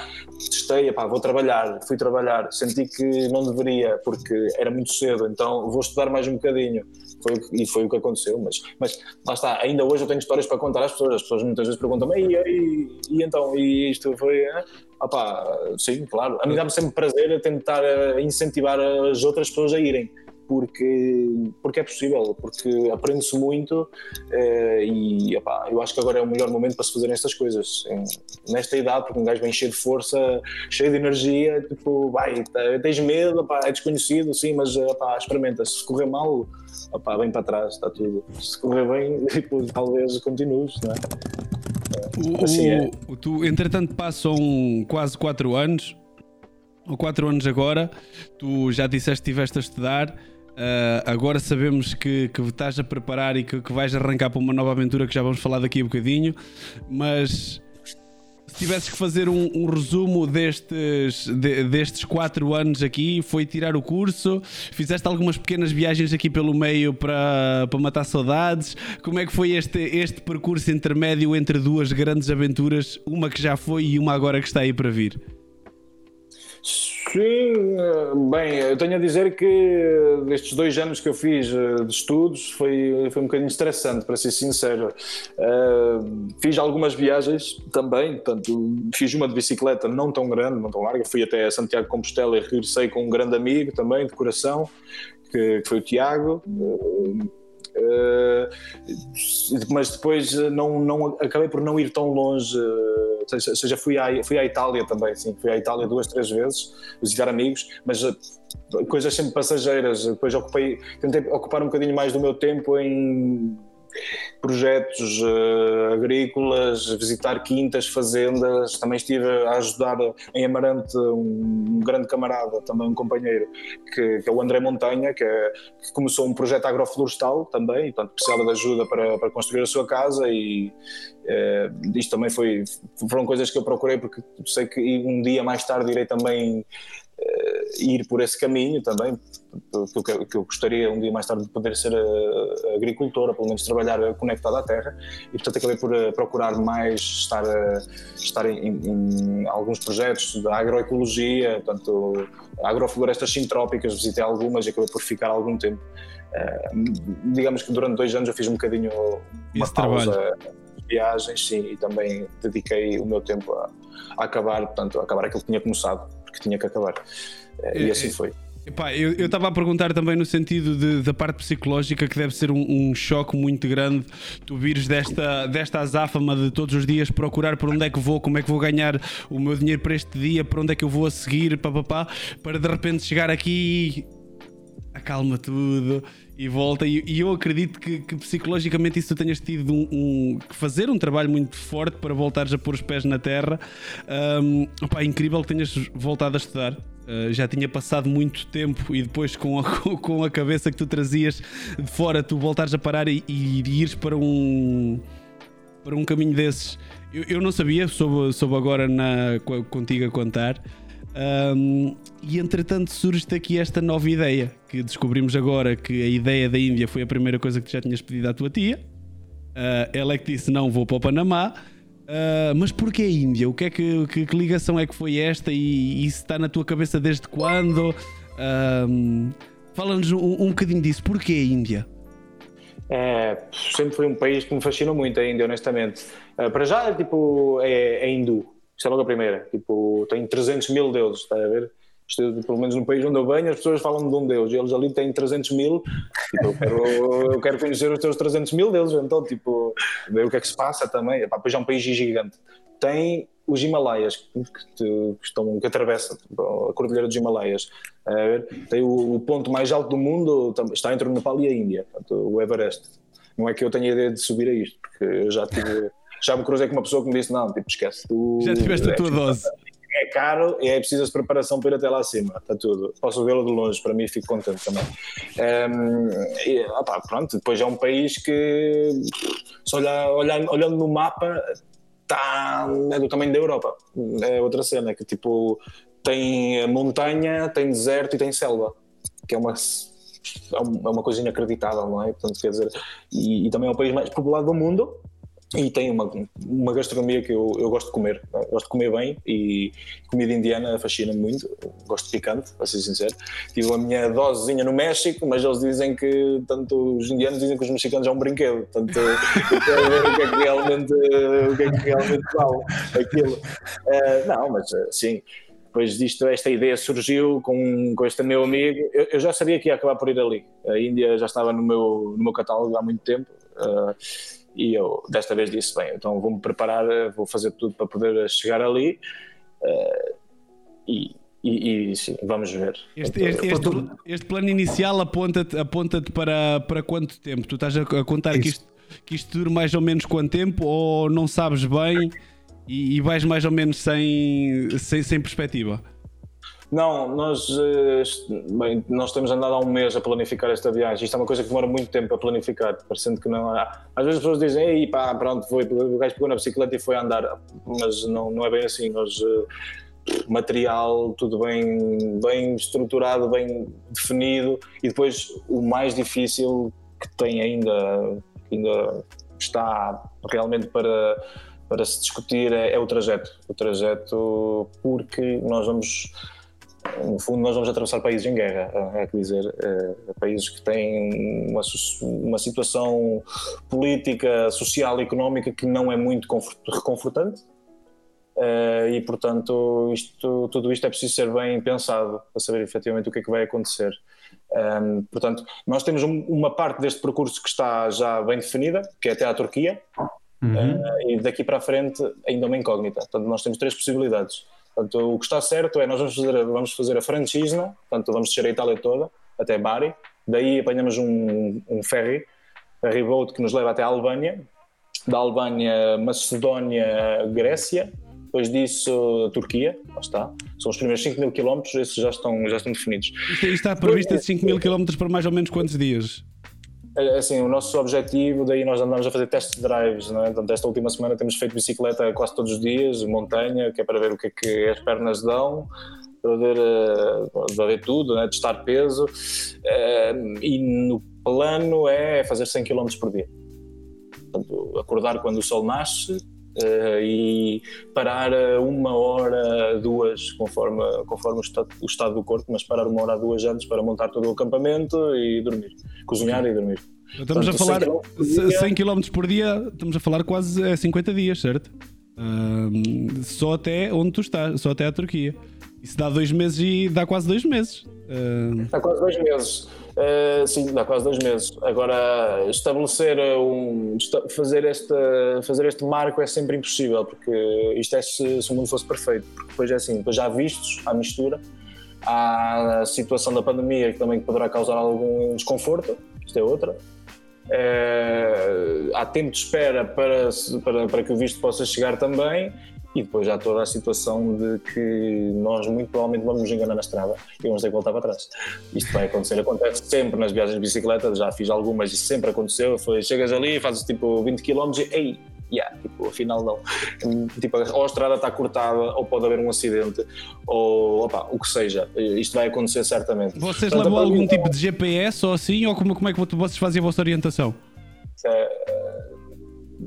testei, epá, vou trabalhar, fui trabalhar, senti que não deveria porque era muito cedo, então vou estudar mais um bocadinho. Foi, e foi o que aconteceu, mas, mas lá está, ainda hoje eu tenho histórias para contar às pessoas. As pessoas muitas vezes perguntam-me, e, e, e então, e isto foi. eh?" Opá, sim, claro. A mim dá-me sempre prazer a tentar eh, incentivar as outras pessoas a irem porque, porque é possível, porque aprende-se muito eh, e opá, eu acho que agora é o melhor momento para se fazerem estas coisas. Em- nesta idade, porque um gajo vem cheio de força, cheio de energia, tipo, vai, tens medo, opá, é desconhecido, sim, mas opá, experimenta. Se correr mal, opá, vem para trás, está tudo. Se correr bem, tipo, talvez continues, não é? O, Assim é. o- tu, entretanto, passam quase 4 anos, ou 4 anos agora, tu já disseste que estiveste a estudar, ah, agora sabemos que, que estás a preparar e que, que vais arrancar para uma nova aventura que já vamos falar daqui a bocadinho, mas se tivesses que fazer um, um resumo destes, de- destes 4 anos aqui, foi tirar o curso, fizeste algumas pequenas viagens aqui pelo meio para, para matar saudades. Como é que foi este, este percurso intermédio entre duas grandes aventuras, uma que já foi e uma agora que está aí para vir? Sim, bem, eu tenho a dizer que destes dois anos que eu fiz eh, de estudos foi, foi um bocadinho estressante, para ser sincero. Eh, fiz algumas viagens também, portanto, fiz uma de bicicleta não tão grande, não tão larga, fui até Santiago Compostela e regressei com um grande amigo também, de coração, que, que foi o Tiago. Eh, mas depois eh, não, não, acabei por não ir tão longe, eh, ou seja, fui, à, fui à Itália também, sim, fui à Itália duas, três vezes visitar amigos, mas eh, coisas sempre passageiras. Depois ocupei, tentei ocupar um bocadinho mais do meu tempo em projetos eh, agrícolas, visitar quintas, fazendas. Também estive a ajudar em Amarante um, um grande camarada, também um companheiro, que, que é o André Montanha, que, é- que começou um projeto agroflorestal também, e, portanto precisava de ajuda para, para construir a sua casa e eh, isto também foi, foram coisas que eu procurei porque sei que um dia mais tarde irei também eh, ir por esse caminho também, que eu, que eu gostaria um dia mais tarde de poder ser eh, agricultora, pelo menos trabalhar conectado à terra, e portanto acabei por eh, procurar mais estar, eh, estar em, em- alguns projetos da agroecologia, portanto agroflorestas sintrópicas, visitei algumas e acabei por ficar algum tempo. Digamos que durante dois anos eu fiz um bocadinho uma Esse pausa. de viagens sim, e também dediquei o meu tempo a, a acabar, portanto, a acabar aquilo que tinha começado, porque tinha que acabar. Eh, É, e assim é. foi. Epá, eu estava a perguntar também no sentido de- da parte psicológica que deve ser um, um choque muito grande tu vires desta, desta azáfama de todos os dias procurar por onde é que vou, como é que vou ganhar o meu dinheiro para este dia, para onde é que eu vou a seguir, papapá, para de repente chegar aqui e acalma tudo e volta. E, e eu acredito que, que psicologicamente isso tu tenhas tido um, um- que fazer um trabalho muito forte para voltares a pôr os pés na terra. Um, opá, é incrível que tenhas voltado a estudar. Uh, já tinha passado muito tempo e depois com a, com a cabeça que tu trazias de fora, tu voltares a parar e, e ires para um para um caminho desses. Eu, eu não sabia, soube, soube agora na, contigo a contar. Um, e entretanto surge-te aqui esta nova ideia que descobrimos agora que a ideia da Índia foi a primeira coisa que tu já tinhas pedido à tua tia. Uh, ela é que disse: Não, vou para o Panamá. Uh, mas porquê a Índia? O que, é que, que, que, ligação é que foi esta? E, isso está na tua cabeça desde quando? Uh, Fala-nos um, um bocadinho disso. Porquê a Índia? É, sempre foi um país que me fascinou muito a Índia, honestamente. Uh, para já, tipo, é, é hindu. Isso é logo a primeira. Tipo, tem 300 mil deuses, está a ver? Isto, pelo menos no país onde eu venho, as pessoas falam de um Deus e eles ali têm 300 mil. Tipo, eu, quero, eu quero conhecer os teus 300 mil deuses, então, tipo, ver o que é que se passa também. Epá, depois é um país gigante. Tem os Himalaias, que, que, estão, que atravessam tipo, a Cordilheira dos Himalaias. tem o, o, ponto mais alto do mundo, está entre o Nepal e a Índia, o Everest. Não é que eu tenha ideia de subir a isto, porque eu já tive. Já me cruzei com uma pessoa que me disse: não, tipo, esquece. Tu, já tiveste a tua dose é caro e é preciso de preparação para ir até lá acima, está tudo. Posso vê-lo de longe, para mim fico contente também. Um, e, opa, pronto, depois é um país que, se olhar, olhando, olhando no mapa, está é do tamanho da Europa. É outra cena, que tipo, tem montanha, tem deserto e tem selva, que é uma é uma coisa inacreditável, não é? Portanto, quer dizer, e, e, também é o país mais povoado do mundo e tem uma, uma gastronomia que eu, eu gosto de comer. É? Gosto de comer bem e comida indiana fascina-me muito. Gosto de picante, para ser sincero. Tive a minha dosezinha no México, mas eles dizem que, tanto os indianos dizem que os mexicanos é um brinquedo. Portanto, eu quero ver o que é que realmente, o que é que realmente vale aquilo. Uh, não, mas uh, sim. Depois disto, esta ideia surgiu com, com este meu amigo. Eu, eu, já sabia que ia acabar por ir ali. A Índia já estava no meu, no meu catálogo há muito tempo. Uh, e eu desta vez disse: bem, então vou-me preparar, vou fazer tudo para poder chegar ali uh, e, e, e sim, vamos ver. Este, este, este, este plano inicial aponta-te aponta para, para quanto tempo? Tu estás a, contar que isto, que isto dure mais ou menos quanto tempo ou não sabes bem e, e vais mais ou menos sem, sem, sem perspectiva? Não, nós, eh, bem, nós temos andado há um mês a planificar esta viagem. Isto é uma coisa que demora muito tempo a planificar, parecendo que não há. Às vezes as pessoas dizem, ei pá, pronto, foi, o gajo pegou na bicicleta e foi andar, mas não, não é bem assim. Nós, eh, material, tudo bem, bem estruturado, bem definido, e depois o mais difícil que tem ainda, que ainda está realmente para, para se discutir é, é o trajeto. O trajeto, porque nós vamos no fundo, nós vamos atravessar países em guerra, é que dizer, é, países que têm uma, uma situação política, social e económica que não é muito reconfortante. Uh, e portanto isto, tudo isto é preciso ser bem pensado para saber efetivamente o que é que vai acontecer. Portanto, nós temos um, uma parte deste percurso que está já bem definida, que é até à Turquia, uhum. uh, e daqui para a frente ainda uma incógnita. Portanto, nós temos três possibilidades. Portanto, o que está certo é nós vamos fazer, vamos fazer a Francisna, portanto, vamos descer a Itália toda, até Bari, daí apanhamos um, um ferry, ferry boat que nos leva até a Albânia, da Albânia, Macedónia, Grécia, depois disso Turquia, lá está. São os primeiros 5 mil quilómetros, esses já estão, já estão definidos. Isto, está previsto 5 mil quilómetros para mais ou menos quantos dias? É, assim, o nosso objetivo, daí nós andamos a fazer test drives, não é? Portanto, esta última semana temos feito bicicleta quase todos os dias, montanha, que é para ver o que é que as pernas dão, para ver, eh, para ver tudo, né? testar peso, eh, e no plano é fazer 100 km por dia. Portanto, acordar quando o sol nasce, Uh, e parar uma hora, duas, conforme, conforme o, estado, o estado do corpo, mas parar uma hora, duas antes para montar todo o acampamento e dormir, cozinhar e dormir. Estamos Portanto, a falar 100 km por dia, estamos a falar quase é 50 dias, certo? Uh, só até onde tu estás, só até a Turquia. Isso dá dois meses e dá quase dois meses. Uh... Dá quase dois meses. Uh, sim, dá quase dois meses. Agora, estabelecer um. fazer, esta, fazer este marco é sempre impossível, porque isto é se, se o mundo fosse perfeito. Porque depois é assim, depois há vistos, há mistura, há a situação da pandemia que também poderá causar algum desconforto, isto é outra. Uh, há tempo de espera para, para, para que o visto possa chegar também e depois já toda a situação de que nós muito provavelmente vamos nos enganar na estrada e vamos ter que voltar para trás. Isto vai acontecer, acontece sempre nas viagens de bicicleta, já fiz algumas e sempre aconteceu. Foi, chegas ali, fazes tipo 20 km e ei, yeah, tipo, afinal não. Tipo, ou a estrada está cortada, ou pode haver um acidente, ou opa, o que seja. Isto vai acontecer certamente. Vocês Portanto, levam algum tipo de GPS ou assim, ou como, como é que vocês fazem a vossa orientação? É,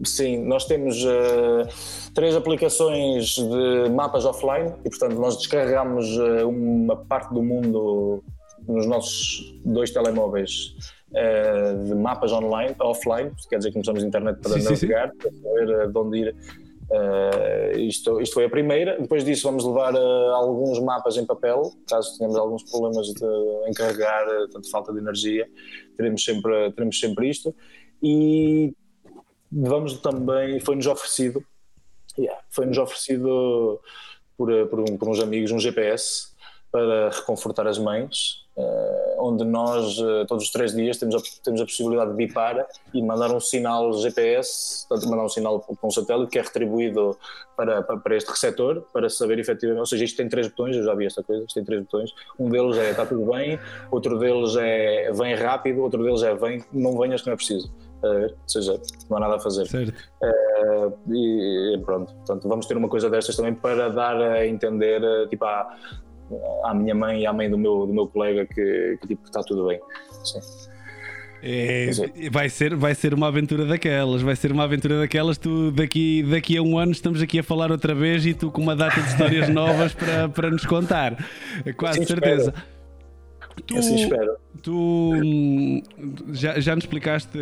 sim, nós temos uh, três aplicações de mapas offline e, portanto, nós descarregamos uh, uma parte do mundo nos nossos dois telemóveis uh, de mapas online, offline, quer dizer que não usamos internet para sim, navegar, sim, sim. para saber de onde ir. Isto, isto foi a primeira. Depois disso, vamos levar alguns mapas em papel, caso tenhamos alguns problemas de encarregar, tanto falta de energia, teremos sempre, teremos sempre isto. E vamos também, foi-nos oferecido, yeah, foi-nos oferecido por, por, um, por uns amigos um GPS para reconfortar as mães, uh, onde nós, uh, todos os três dias, temos a, temos a possibilidade de bipar e mandar um sinal GPS, portanto, mandar um sinal para um satélite que é retribuído para, para, para, este receptor, para saber efetivamente. Ou seja, isto tem três botões, eu já vi esta coisa, isto tem três botões. Um deles é está tudo bem, outro deles é vem rápido, outro deles é vem, não venhas que não é preciso. Uh, ou seja, não há nada a fazer. Certo. Uh, e, e, pronto, portanto, vamos ter uma coisa destas também para dar a entender, tipo, à, à minha mãe e à mãe do meu, do meu colega que, que tipo, está tudo bem. Sim. É, vai, ser, vai ser uma aventura daquelas, vai ser uma aventura daquelas. Tu daqui, daqui a um ano estamos aqui a falar outra vez e tu com uma data de histórias novas para, para nos contar. Quase certeza. Espero. Tu, assim espero. Tu já, já nos explicaste uh,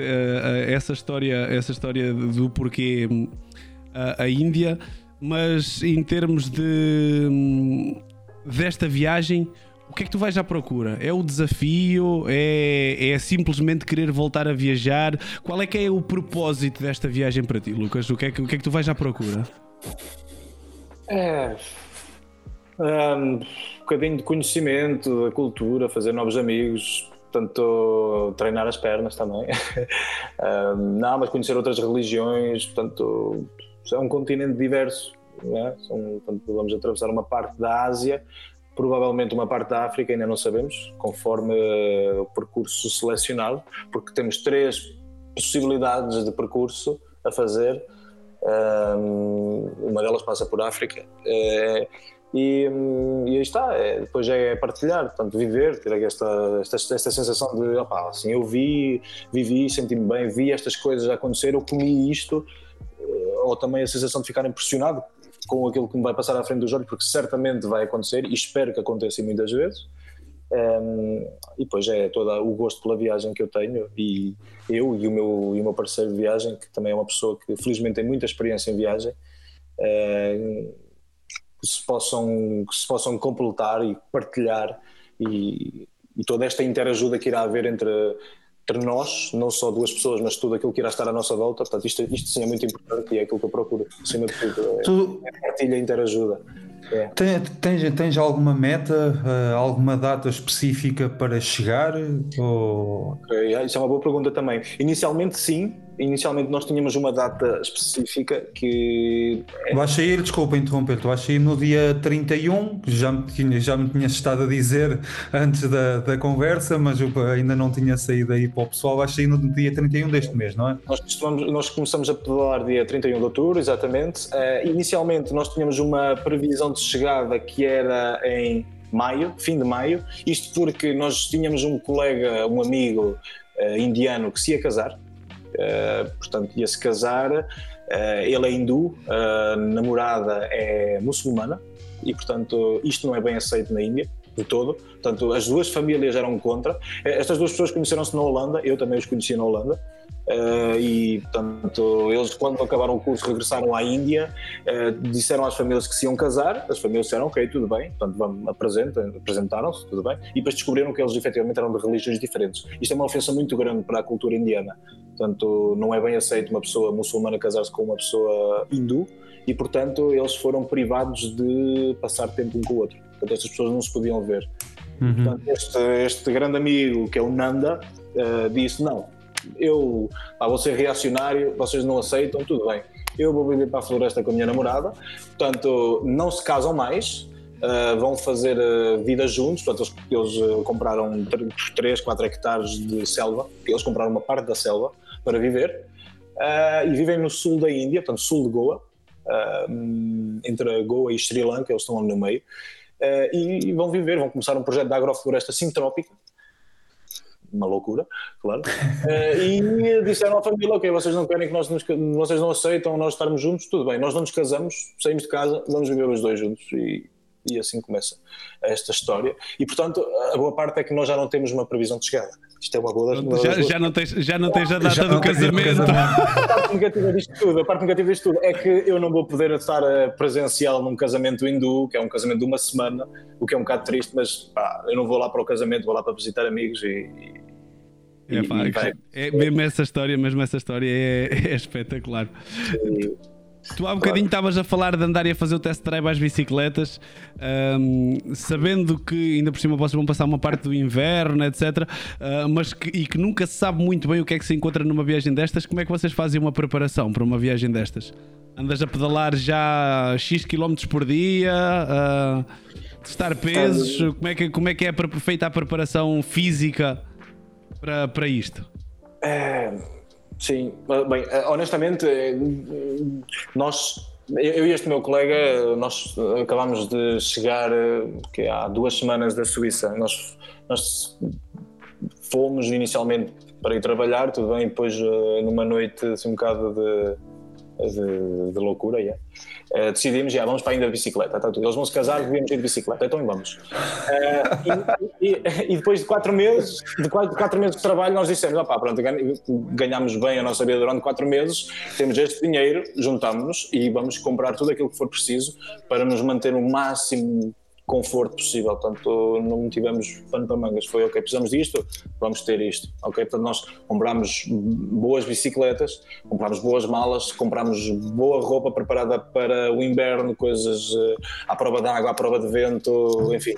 essa, história, essa história do porquê uh, a Índia, mas em termos de. Um, desta viagem, o que é que tu vais à procura? É o desafio? É, é simplesmente querer voltar a viajar? Qual é que é o propósito desta viagem para ti, Lucas? O que é que, o que, é que tu vais à procura? É. Um bocadinho de conhecimento da cultura, fazer novos amigos, portanto, treinar as pernas também. não, mas conhecer outras religiões, portanto, é um continente diverso é? São, portanto, vamos atravessar uma parte da Ásia, provavelmente uma parte da África, ainda não sabemos, conforme uh, o percurso selecionado, porque temos três possibilidades de percurso a fazer. Um, uma delas passa por África. E, e, aí está, é, depois é partilhar, portanto, viver, ter esta, esta, esta sensação de, opá, assim, eu vi, vivi, senti-me bem, vi estas coisas acontecer, eu comi isto, eh, ou também a sensação de ficar impressionado com aquilo que me vai passar à frente dos olhos, porque certamente vai acontecer e espero que aconteça muitas vezes. Um, e depois é todo o gosto pela viagem que eu tenho e eu e o meu, e o meu parceiro de viagem, que também é uma pessoa que felizmente tem muita experiência em viagem, um, que, se possam, que se possam completar e partilhar e, e toda esta interajuda que irá haver entre entre nós, não só duas pessoas, mas tudo aquilo que irá estar à nossa volta. Portanto, isto, isto sim é muito importante e é aquilo que eu procuro, acima de tudo. É, tu... é partilha, interajuda. É. Tens, tens alguma meta, uh, alguma data específica para chegar? Ou... Okay, isso é uma boa pergunta também. Inicialmente, sim, inicialmente nós tínhamos uma data específica que. É... Vais sair, desculpa interromper, tu vais sair no dia 31, já me, tinha, já me tinhas estado a dizer antes da, da conversa, mas ainda não tinha saído aí para o pessoal. Vais sair no dia 31 deste mês, não é? Nós, nós começamos a pedalar dia 31 de outubro, exatamente. Uh, inicialmente nós tínhamos uma previsão de chegada que era em maio, fim de maio, isto porque nós tínhamos um colega, um amigo uh, indiano que se ia casar portanto, ia se casar. Uh, ele é hindu, a namorada é muçulmana e, portanto, isto não é bem aceito na Índia de todo. Portanto, as duas famílias eram contra. Eh, estas duas pessoas conheceram-se na Holanda, eu também os conheci na Holanda. Uh, e portanto eles quando acabaram o curso regressaram à Índia. Uh, disseram às famílias que se iam casar. As famílias disseram ok tudo bem. Portanto vamos apresentaram-se tudo bem. E depois descobriram que eles efetivamente eram de religiões diferentes. Isto é uma ofensa muito grande para a cultura indiana. Portanto não é bem aceito uma pessoa muçulmana casar-se com uma pessoa hindu. E portanto eles foram privados de passar tempo um com o outro. Portanto estas pessoas não se podiam ver. Uhum. portanto este, este grande amigo que é o Nanda uh, disse não eu vou ser reacionário, vocês não aceitam, tudo bem. Eu vou viver para a floresta com a minha namorada, portanto, não se casam mais, Uh, vão fazer uh, vida juntos. Portanto, eles, eles uh, compraram 3, 4 hectares de selva, eles compraram uma parte da selva para viver e vivem no sul da Índia, portanto, sul de Goa, entre Goa e Sri Lanka, eles estão ali no meio. E, e, vão viver, vão começar um projeto de agrofloresta sintrópica, uma loucura, claro. Uh, e disseram à família: Ok, vocês não querem que nós nos, vocês não aceitam nós estarmos juntos, tudo bem, nós não nos casamos, saímos de casa, vamos viver os dois juntos. E, e assim começa esta história. E portanto, a boa parte é que nós já não temos uma previsão de chegada. Isto é uma boa das, já, já, não tens, já não tens a data já do casamento. A parte negativa disto tudo, a parte negativa disto tudo é que eu não vou poder estar eh, presencial num casamento hindu, que é um casamento de uma semana, o que é um bocado triste, mas pá, eu não vou lá para o casamento, vou lá para visitar amigos e, é, pá, é, mesmo essa história, mesmo essa história é, é espetacular. E, Tu há um bocadinho estavas a falar de andar e a fazer o test drive às bicicletas, um, sabendo que ainda por cima vocês vão passar uma parte do inverno, etc. Uh, ah, mas que, e que nunca se sabe muito bem o que é que se encontra numa viagem destas, como é que vocês fazem uma preparação para uma viagem destas? Andas a pedalar já X km por dia, uh, testar pesos, como é que, como é, que é feita a preparação física para, para isto? É Sim, bem, eh, honestamente, eh, nós, eu e este meu colega, nós acabámos de chegar eh, que há duas semanas da Suíça. Nós, nós fomos inicialmente para ir trabalhar, tudo bem, depois numa noite assim, um bocado de, de, de loucura, yeah. Uh, decidimos, já vamos para ainda de bicicleta. Tá, eles vão se casar, devemos ir de bicicleta, então vamos. Uh, e, e, e, depois de quatro meses, de quatro, quatro meses de trabalho, nós dissemos: opá, pronto, ganhamos bem a nossa vida durante quatro meses, temos este dinheiro, juntamos-nos e vamos comprar tudo aquilo que for preciso para nos manter o máximo conforto possível. Portanto, não tivemos pano para mangas. Foi, ok, precisamos disto, vamos ter isto. Ok, portanto, nós comprámos boas bicicletas, comprámos boas malas, comprámos boa roupa preparada para o inverno, coisas uh, à prova de água, à prova de vento, enfim.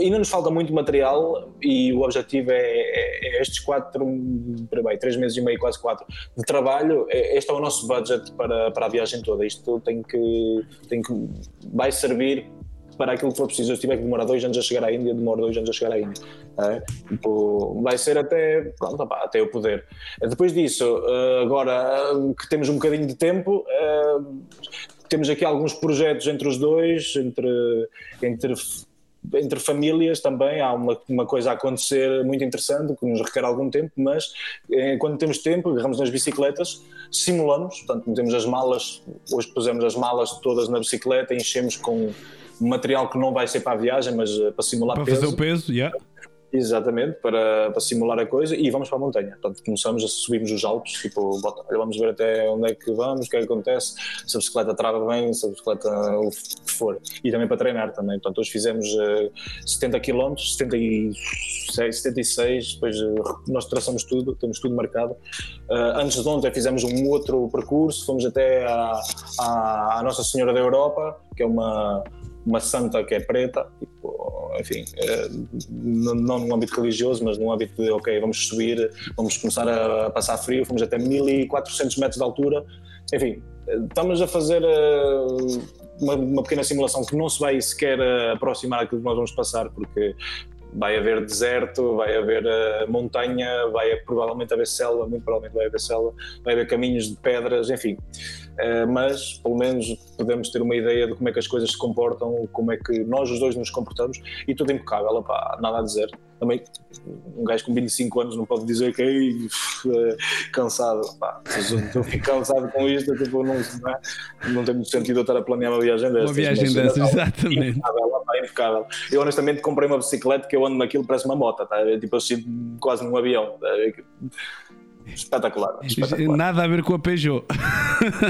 Ainda nos falta muito material e o objetivo é, é, é estes quatro, bem, três meses e meio, quase quatro, de trabalho. É, este é o nosso budget para, para a viagem toda. Isto tem que, tem que vai servir para aquilo que for preciso. Eu tiver que demorar dois anos a chegar à Índia, demora dois anos a chegar à Índia. É? Vai ser até, pronto, opa, até eu poder. Depois disso, eh, agora que temos um bocadinho de tempo, eh, temos aqui alguns projetos entre os dois, entre, entre entre famílias também há uma, uma coisa a acontecer muito interessante que nos requer algum tempo, mas eh, quando temos tempo, agarramos nas bicicletas, simulamos, portanto, metemos as malas, hoje pusemos as malas todas na bicicleta, enchemos com material que não vai ser para a viagem, mas uh, para simular para peso. fazer o peso, yeah. Exatamente, para, para simular a coisa e vamos para a montanha. Portanto, começamos a subirmos os Alpes, tipo, bota, vamos ver até onde é que vamos, o que é que acontece, se a bicicleta trava bem, se a bicicleta o que for. E também para treinar também. Portanto, hoje fizemos uh, 70 km, 76, 76, depois uh, nós traçamos tudo, temos tudo marcado. Uh, antes de ontem fizemos um outro percurso, fomos até à, à, à Nossa Senhora da Europa, que é uma uma santa que é preta, tipo, enfim, é, não, num âmbito religioso, mas num âmbito de, ok, vamos subir, vamos começar a, passar frio, fomos até 1400 metros de altura, enfim, estamos a fazer uh, uma, uma, pequena simulação que não se vai sequer aproximar daquilo que nós vamos passar, porque vai haver deserto, vai haver montanha, vai provavelmente haver selva, muito provavelmente vai haver selva, vai haver caminhos de pedras, enfim. Uh, mas pelo menos podemos ter uma ideia de como é que as coisas se comportam, como é que nós os dois nos comportamos e tudo impecável, opá, nada a dizer. Também um gajo com 25 anos não pode dizer que é cansado. Pá, se eu fico cansado com isto, tipo, não, não, é, não tem muito sentido eu estar a planear uma viagem dessas. Uma viagem dessas, exatamente. Impecável, impecável. Eu honestamente comprei uma bicicleta que eu ando naquilo, parece uma moto, tá? tipo assim, quase num avião. Tá? Espetacular, espetacular. Nada a ver com a Peugeot.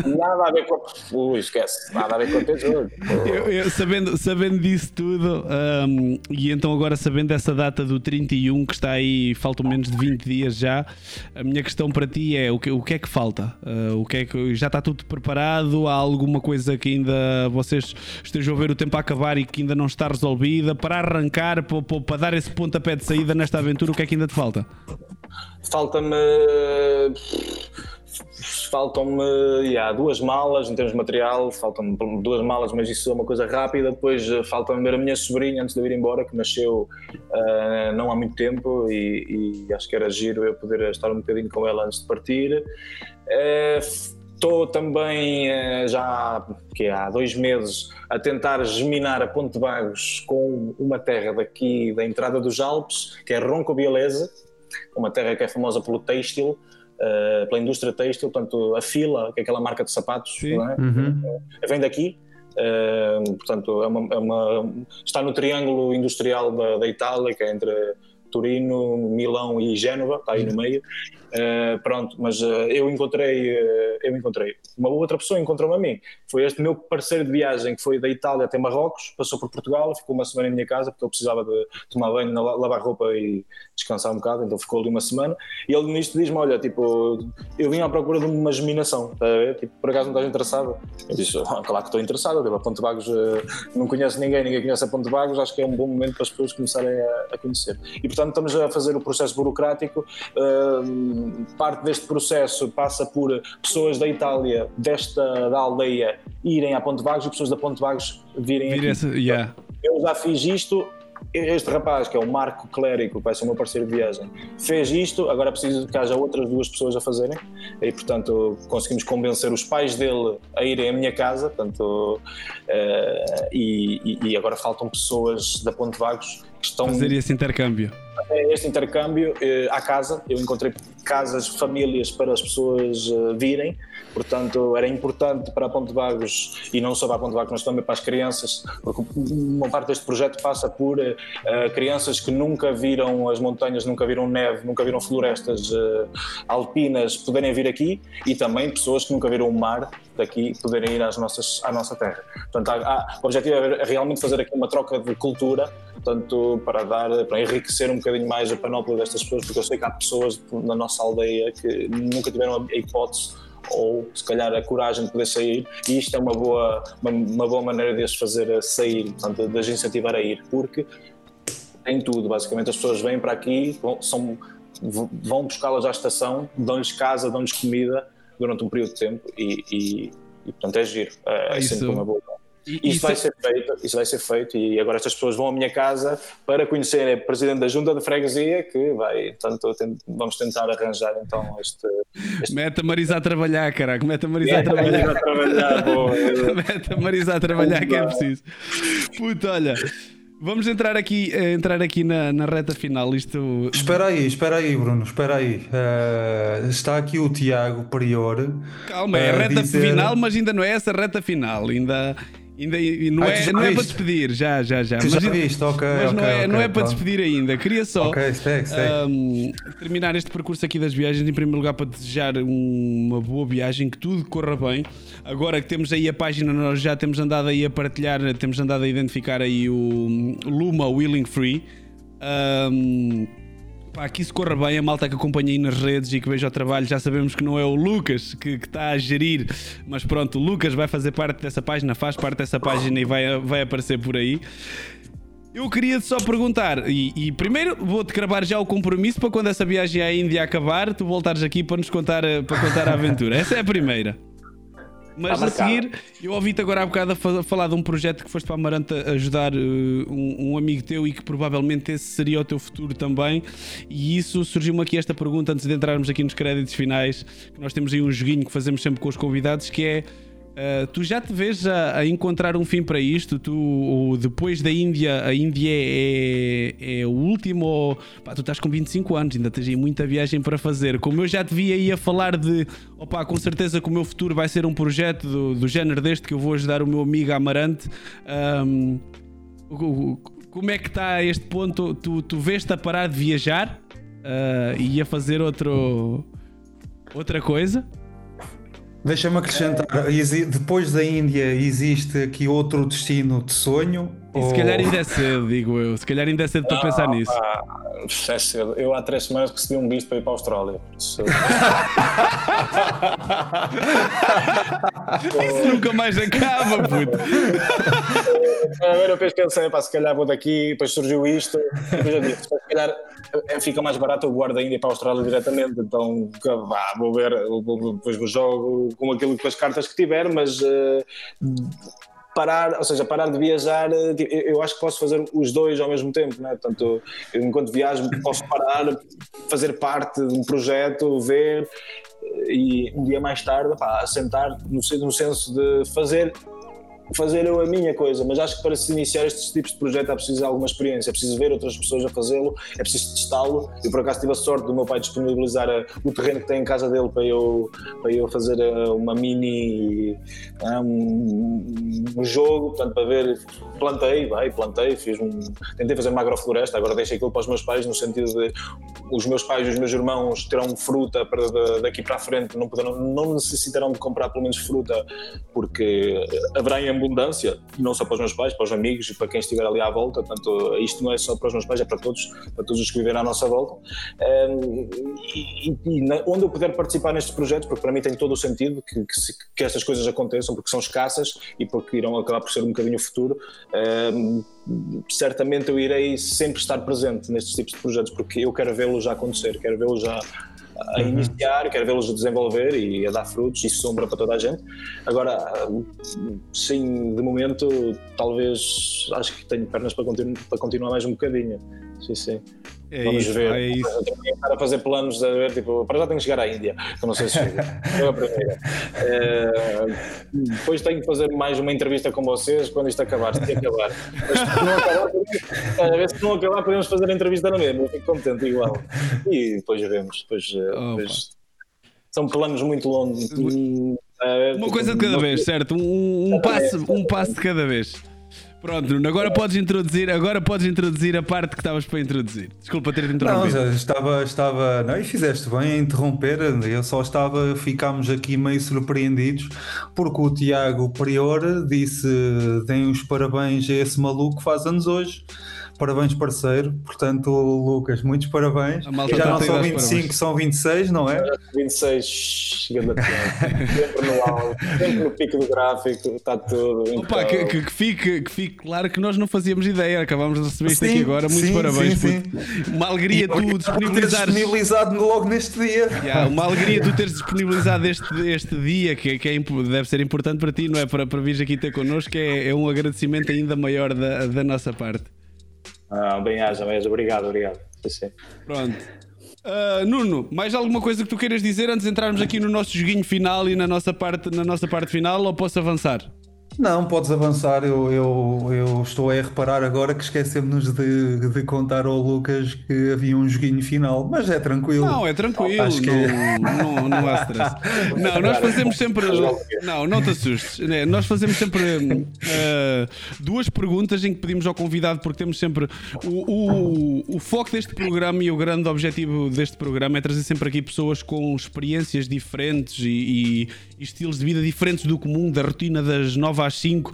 Nada a ver com a. Ui, esquece. Nada a ver com a Peugeot. Eu, eu, sabendo, sabendo disso tudo, um, e então agora sabendo dessa data do 31, que está aí, faltam menos de 20 dias já, a minha questão para ti é: o que, o que é que falta? Uh, o que é que, já está tudo preparado? Há alguma coisa que ainda vocês estejam a ver o tempo a acabar e que ainda não está resolvida? Para arrancar, para, para dar esse pontapé de saída nesta aventura, o que é que ainda te falta? Falta-me faltam-me yeah, duas malas em termos de material, faltam-me duas malas, mas isso é uma coisa rápida. Depois uh, falta-me ver a minha sobrinha antes de eu ir embora, que nasceu uh, não há muito tempo e, e, acho que era giro eu poder estar um bocadinho com ela antes de partir. Estou uh, também já que há dois meses a tentar geminar a Ponte Vagos com uma terra daqui da entrada dos Alpes, que é Ronco Bielese, uma terra que é famosa pelo têxtil uh, pela indústria têxtil, portanto, a Fila, que é aquela marca de sapatos, é? uhum. uh, vem daqui. Uh, portanto, é uma, é uma, está no triângulo industrial da, da Itália, que é entre Turino, Milão e Génova, está aí no meio. Uh, pronto, mas uh, eu encontrei, uh, eu encontrei. Uma outra pessoa encontrou-me a mim. Foi este meu parceiro de viagem que foi da Itália até Marrocos, passou por Portugal, ficou uma semana em minha casa porque eu precisava de tomar banho, lavar roupa e descansar um bocado, então ficou ali uma semana. E ele nisto diz-me: Olha, tipo, eu vim à procura de uma geminação, tá? Tipo, por acaso não estás interessado? Eu disse: oh, Claro que estou interessado, tipo, a Ponte Vagos não conhece ninguém, ninguém conhece a Ponte Vagos, acho que é um bom momento para as pessoas começarem a, a conhecer. E portanto estamos a fazer o processo burocrático parte deste processo passa por pessoas da Itália, desta da aldeia, irem à Ponte Vagos e pessoas da Ponte Vagos virem Vira aqui. Yeah. Eu já fiz isto, este rapaz, que é o Marco Clérico, vai ser o meu parceiro de viagem, fez isto, agora preciso que haja outras duas pessoas a fazerem, e portanto conseguimos convencer os pais dele a irem à minha casa, portanto, uh, e, e, agora faltam pessoas da Ponte Vagos estão. Fazer esse intercâmbio. Este intercâmbio uh, à casa, eu encontrei casas, famílias para as pessoas uh, virem. Portanto, era importante para a Ponte Vagos e não só para a Ponte Vagos, mas também para as crianças, porque uma parte deste projeto passa por uh, crianças que nunca viram as montanhas, nunca viram neve, nunca viram florestas alpinas poderem vir aqui e também pessoas que nunca viram o mar daqui poderem ir às nossas, à nossa terra. Portanto, há, há, o objetivo é realmente fazer aqui uma troca de cultura, portanto, para dar, para enriquecer um bocadinho mais a panóplia destas pessoas, porque eu sei que há pessoas na nossa aldeia que nunca tiveram a hipótese ou se calhar a coragem de poder sair e isto é uma boa, uma, uma boa maneira de as fazer sair, portanto, de as incentivar a ir, porque tem tudo, basicamente. As pessoas vêm para aqui, vão, são, vão buscá-las à estação, dão-lhes casa, dão-lhes comida durante um período de tempo e, e, e portanto é giro, é, é sempre uma boa isso, isso, vai ser feito, isso vai ser feito e agora estas pessoas vão à minha casa para conhecer a presidente da junta de freguesia que vai, portanto vamos tentar arranjar então este... este... Mete a Marisa a trabalhar, caraca, mete a Marisa a trabalhar. a trabalhar mete a Marisa a trabalhar que é preciso. Puta, olha... Vamos entrar aqui, eh, entrar aqui na, na reta final. Isto... Espera aí, espera aí, Bruno, espera aí. Uh, está aqui o Tiago Prior. Calma, é a reta dizer... final, mas ainda não é essa reta final. Ainda, Ainda, não, ah, é, não é para despedir, já, já, já. Tu mas, já viste, ok. Mas okay, não é, okay, não é para despedir ainda. Queria só okay, segue, segue. Um, terminar este percurso aqui das viagens. Em primeiro lugar, para desejar uma boa viagem, que tudo corra bem. Agora que temos aí a página, nós já temos andado aí a partilhar, temos andado a identificar aí o Luma Willing Free. Um, Que isso corra bem, a malta que acompanha aí nas redes e que veja o trabalho, já sabemos que não é o Lucas que, que está a gerir, mas pronto, o Lucas vai fazer parte dessa página, faz parte dessa página e vai, vai aparecer por aí. Eu queria só perguntar, e, e primeiro vou-te gravar já o compromisso para quando essa viagem à Índia acabar, tu voltares aqui para nos contar, para contar a aventura. Essa é a primeira. Mas a seguir, eu ouvi-te agora há bocado a falar de um projeto que foste para Amarante ajudar uh, um, um, amigo teu e que provavelmente esse seria o teu futuro também. E isso surgiu-me aqui esta pergunta antes de entrarmos aqui nos créditos finais. Que nós temos aí um joguinho que fazemos sempre com os convidados que é Uh, tu já te vês a, a, encontrar um fim para isto? Tu, depois da Índia, a Índia é, é, o último. Pá, tu estás com 25 anos, ainda tens aí muita viagem para fazer. Como eu já te vi aí a falar de. Opa, com certeza que o meu futuro vai ser um projeto do, do género deste que eu vou ajudar o meu amigo Amarante. Um, como é que está este ponto? Tu, tu vês-te a parar de viajar uh, e a fazer outro, outra coisa? Deixa-me acrescentar, depois da Índia existe aqui outro destino de sonho E se calhar ainda é cedo, digo eu. Se calhar ainda é cedo para pensar nisso. Pá, é cedo. Eu há três semanas recebi um visto para ir para a Austrália. Isso- Isso nunca mais acaba, puto. A primeira vez pensei, pá, se calhar vou daqui, depois surgiu isto, depois eu disse, se calhar eh, fica mais barato eu guardo ainda ir para a Austrália diretamente, então vá, vou ver, depois vou jogo com aquilo com as cartas que tiver, mas eh, parar, ou seja, parar de viajar, eh, tipo, eu acho que posso fazer os dois ao mesmo tempo, né? Portanto, eu, enquanto viajo posso parar, fazer parte de um projeto, ver eh, e um dia mais tarde, pá, sentar no, no senso de fazer fazer eu a minha coisa, mas acho que para se iniciar estes tipos de projeto é preciso alguma experiência, é preciso ver outras pessoas a fazê-lo, é preciso testá-lo. Eu por acaso tive a sorte do meu pai disponibilizar eh, o terreno que tem em casa dele para eu, para eu fazer eh, uma mini ah, um, um jogo, portanto, para ver, plantei, vai, plantei, fiz um, tentei fazer uma agrofloresta, agora deixei aquilo para os meus pais no sentido de os meus pais e os meus irmãos terão fruta para da- daqui para a frente, não, poderão, não necessitarão de comprar pelo menos fruta, porque haverá em abundância, não só para os meus pais, para os amigos e para quem estiver ali à volta. Portanto, isto não é só para os meus pais, é para todos, para todos os que viverem à nossa volta. Um, e, e- e onde eu puder participar nestes projetos, porque para mim tem todo o sentido que, que, que estas coisas aconteçam, porque são escassas e porque irão acabar por ser um bocadinho o futuro. Certamente eu irei sempre estar presente nestes tipos de projetos, porque eu quero vê-los já acontecer, quero vê-los já a iniciar, quero vê-los a desenvolver e a dar frutos e sombra para toda a gente. Agora, sim, de momento, talvez acho que tenho pernas para, continu para continuar mais um bocadinho. Sim, sim. É Vamos isso, ver. é isso. Eu tenho que estar a fazer planos a ver, tipo, para já tenho que chegar à Índia, que não sei se chego. Eu a primeira. Eh, depois tenho que fazer mais uma entrevista com vocês quando isto acabar, se acabar. Mas se não acabar, podemos- a ver se não acabar, podemos fazer a entrevista na mesma. Eu fico contente igual. E depois vemos. Depois, eh, depois- são planos muito longos. Uma coisa de cada vez, certo? Um, um passo, um passo de cada vez. Pronto, Nuno, agora podes introduzir, agora podes introduzir a parte que estavas para introduzir. Desculpa ter-te Não, interrompido. já estava, estava. Não, e fizeste bem a interromper. Eu só estava. Ficámos aqui meio surpreendidos porque o Tiago Prior disse: deem os parabéns a esse maluco que faz anos hoje. Parabéns, parceiro. Portanto, Lucas, muitos parabéns. Já não são dar os 25, parabéns. são 26, não é? 26 chegando a sempre no alto, sempre no pico do gráfico, está tudo. Opa, então- que, que- que fique, que fique claro que nós não fazíamos ideia, acabámos de receber isto Sim, aqui agora. Muitos sim, parabéns, sim, puto. Uma alegria E tu disponibilizares. disponibilizado logo neste dia. Yeah, uma alegria tu teres disponibilizado este, este dia que, que é deve ser importante para ti, não é? Para, para vires aqui ter connosco, que é, é um agradecimento ainda maior da, da nossa parte. Ah, bem bem. Obrigado, obrigado. Sim. Pronto. Ah, Nuno, mais alguma coisa que tu queiras dizer antes de entrarmos aqui no nosso joguinho final e na nossa parte, na nossa parte final ou posso avançar? Não, podes avançar. Eu, eu, eu estou a reparar agora que esquecemos de, de contar ao Lucas que havia um joguinho final, mas é tranquilo. Não, é tranquilo, Acho que- não, não, não há stress. Não, nós fazemos sempre. Não, não te assustes. né? Nós fazemos sempre ah, duas perguntas em que pedimos ao convidado, porque temos sempre. O, o, o foco deste programa e o grande objetivo deste programa é trazer sempre aqui pessoas com experiências diferentes e- e estilos de vida diferentes do comum, da rotina das 9 às 5.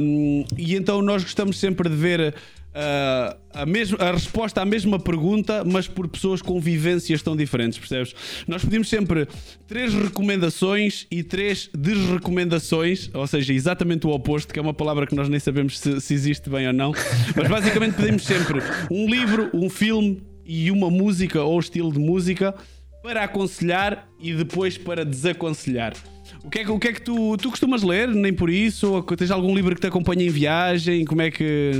Hum, e então nós gostamos sempre de ver. Uh, a, mesma, a resposta à mesma pergunta, mas por pessoas com vivências tão diferentes, percebes? Nós pedimos sempre três recomendações e três desrecomendações, ou seja, exatamente o oposto, que é uma palavra que nós nem sabemos se, se existe bem ou não, mas basicamente pedimos sempre um livro, um filme e uma música ou estilo de música para aconselhar e depois para desaconselhar. O que é que, o que, é que tu, tu costumas ler? Nem por isso? Ou tens algum livro que te acompanha em viagem? Como é que.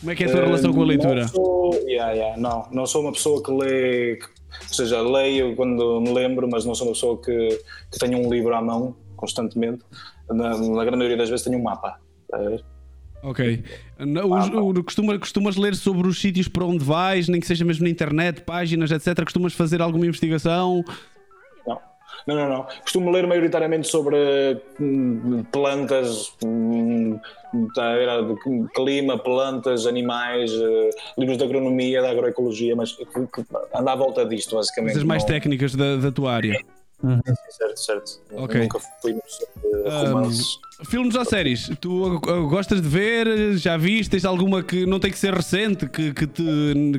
Como é que é a tua relação com a leitura? Não sou, yeah, yeah, não, não sou uma pessoa que lê, que- ou seja, leio quando me lembro, mas não sou uma pessoa que, que tenha um livro à mão constantemente. Na, na grande maioria das vezes tenho um mapa. Ok. Os- o- costuma- costumas ler sobre os sítios para onde vais, nem que seja mesmo na internet, páginas, etc. Costumas fazer alguma investigação? Não. Não, não, não. Costumo ler maioritariamente sobre hum, plantas, hum, tá clima, plantas, animais, eh, livros de agronomia, da agroecologia, mas que, que anda à volta disto, basicamente. Coisas mais não- técnicas da, da tua área. Uhum. Certo, certo. Ok. Nunca fui romances. Filmes ou séries? Tu gostas de ver? Já viste? Tens alguma que não tem que ser recente, que, que, te,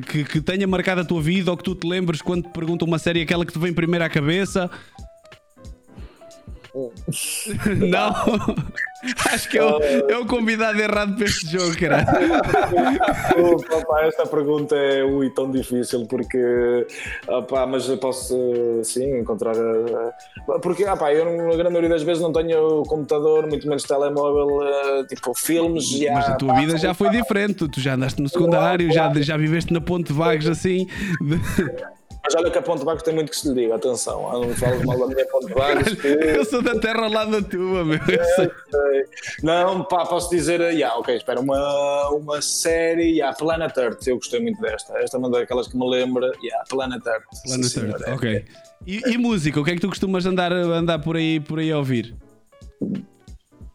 que, que tenha marcado a tua vida ou que tu te lembres quando te perguntam uma série, aquela que te vem primeiro à cabeça? não? Acho que é o, é o convidado errado para este jogo, caralho. Opa, esta pergunta é ui, tão difícil porque opá, mas eu posso sim encontrar eh, porque opá, eu na grande maioria das vezes não tenho computador, muito menos telemóvel, eh, tipo filmes já, Mas a tua pá, vida já foi diferente. Tu já andaste no secundário, já, já viveste na Ponte Vagos assim. Mas olha que a Ponte Vagos tem muito que se lhe diga, atenção, eu não me falo mal da minha Ponte Vagos. que- Eu sou da terra lado da tua, meu. Eu sei. Não, pá, posso dizer, eh, yeah, ok, espera, uma, uma série, yeah, Planet Earth, eu gostei muito desta. Esta é uma daquelas que me lembra, yeah, Planet Earth. Planet Sim, Earth, senhor, é. ok. E, e música? O que é que tu costumas andar, andar por, aí, por aí a ouvir?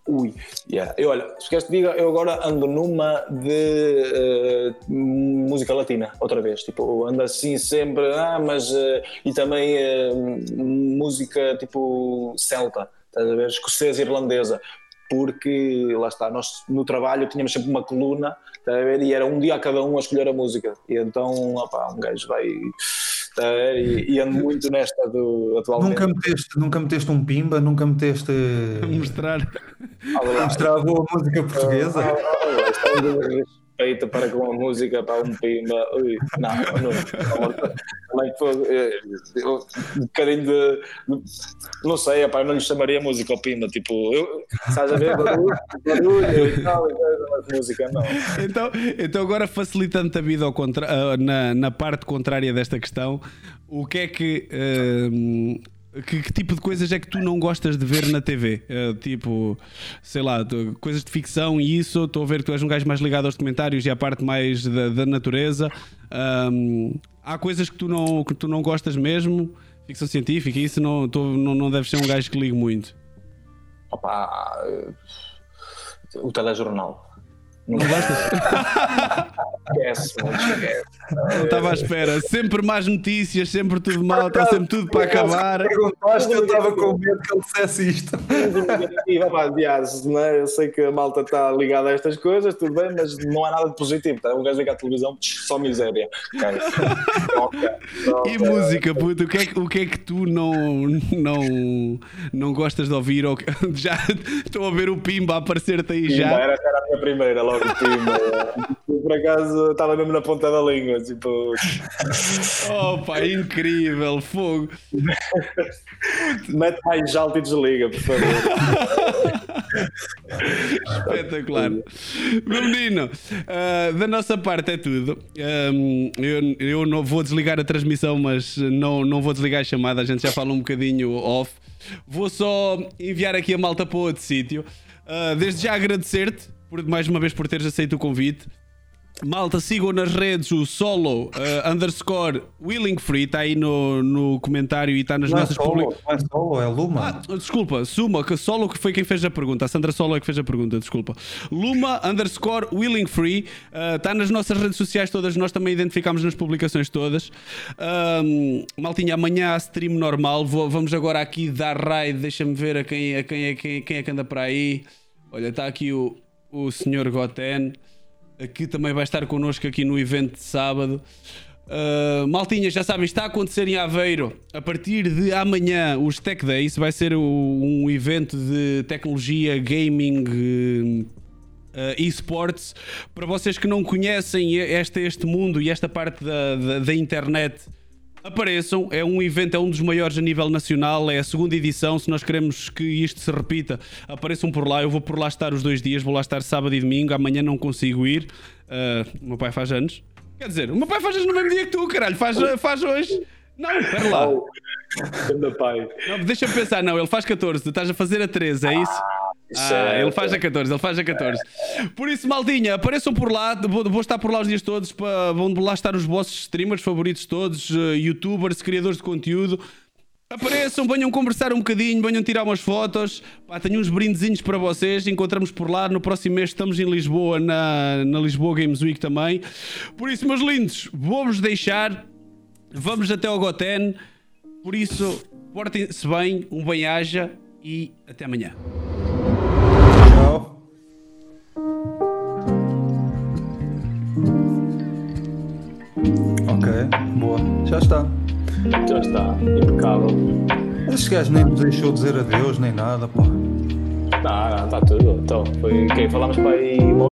Ui, yeah. olha, se queres te diga, eu agora ando numa de eh, música latina, outra vez. Tipo, ando assim sempre, ah, mas. eh, e também eh, música tipo celta, estás a ver? Escocesa irlandesa. Porque, lá está, nós no trabalho tínhamos sempre uma coluna, estás a ver? E era um dia a cada um a escolher a música. E então, opá, um gajo vai. Ver? E, e ando muito nesta do atualmente. Nunca meteste, nunca meteste um pimba, nunca meteste Mostrar. Ah, mostrar a boa música portuguesa. Ah, ah, para com a música, para um pimba. Ui, não, não. Eu, Um bocadinho de. Não sei, epá, eu não lhe chamaria música ao pimba. Tipo, eu, estás a ver? Barulho, barulho e tal, e música não. Então, então agora facilitando a vida ao contra- ah, na, na parte contrária desta questão, o que é que, hum, que. que tipo de coisas é que tu não gostas de ver na TV? Ah, tipo, sei lá, tu- coisas de ficção e isso. Estou a ver que tu és um gajo mais ligado aos documentários e à parte mais da, da natureza. Hum, há coisas que tu, não, que tu não gostas mesmo? Ficção científica, isso não, tu não, não deves ser um gajo que ligue muito. Opa, eh, o telejornal. Não gostas? Esquece. Não estava à espera. Sempre más notícias, sempre tudo mal, está sempre tudo para acabar. Perguntaste, eu estava com medo que ele dissesse isto. é? Eu sei que a malta está ligada a estas coisas, tudo bem, mas não há nada de positivo. Tá? Um gajo liga à televisão, só miséria. Ok. Ok. E música, puto, o que é que, o que, é que tu não, não, não gostas de ouvir? Ou que- já estou a ver o Pimba a aparecer-te aí Pimba, já. Era, era a minha primeira, logo Eu, Por acaso estava mesmo na ponta da língua, tipo. Pá, incrível, fogo. Mete mais alto e desliga, por favor. Espetacular. Meu menino, ah, da nossa parte é tudo. Ahm, eu, eu não vou desligar a transmissão, mas não, não vou desligar a chamada. A gente já fala um bocadinho off. Vou só enviar aqui a malta para outro sítio. Ah, desde já agradecer-te por, mais uma vez por teres aceito o convite. Malta, sigam nas redes o solo ah, underscore willing free, está aí no, no comentário e está nas Não é nossas publicações. não é solo, é Luma. Ah, desculpa, Suma, que Solo que foi quem fez a pergunta. A Sandra Solo é que fez a pergunta, desculpa. Luma underscore willing free está nas nossas redes sociais todas, nós também identificámos nas publicações todas. Ahm, maltinha, amanhã há stream normal. Vou- vamos agora aqui dar raid. Deixa-me ver a quem, a quem, é, quem, quem é que anda para aí. Olha, está aqui o, o senhor Goten, que também vai estar connosco aqui no evento de sábado. Uh, maltinha, já sabem, está a acontecer em Aveiro a partir de amanhã os Tech Days. Vai ser o- um evento de tecnologia, gaming, uh, esports. Para vocês que não conhecem este, este mundo e esta parte da, da, da internet, apareçam. É um evento, é um dos maiores a nível nacional. É a segunda edição. Se nós queremos que isto se repita, apareçam por lá. Eu vou por lá estar os dois dias. Vou lá estar sábado e domingo. Amanhã não consigo ir. Uh, o meu pai faz anos. Quer dizer, o meu pai faz anos no mesmo dia que tu, caralho. Faz, faz hoje. Não, espera lá. Não, Deixa-me pensar, não, ele faz 14, tu estás a fazer a 13, é isso? Isso Ah, é- ele faz a 14, ele faz a 14. Por isso, maldinha, apareçam por lá, vou, vou estar por lá os dias todos, pa- vão lá estar os vossos streamers favoritos todos, eh, youtubers, criadores de conteúdo. Apareçam, venham conversar um bocadinho, venham tirar umas fotos. Pá, tenho uns brindezinhos para vocês. Encontramos por lá. No próximo mês estamos em Lisboa, na, na Lisboa Games Week também. Por isso, meus lindos, vou-vos deixar. Vamos até ao Goten. Por isso, Portem-se bem, um bem-aja e até amanhã. Ok, boa. Já está. Já está, impecável. Este gajo nem nos deixou dizer adeus nem nada, pá. Não, não, está tudo. Então, foi quê? Falámos para aí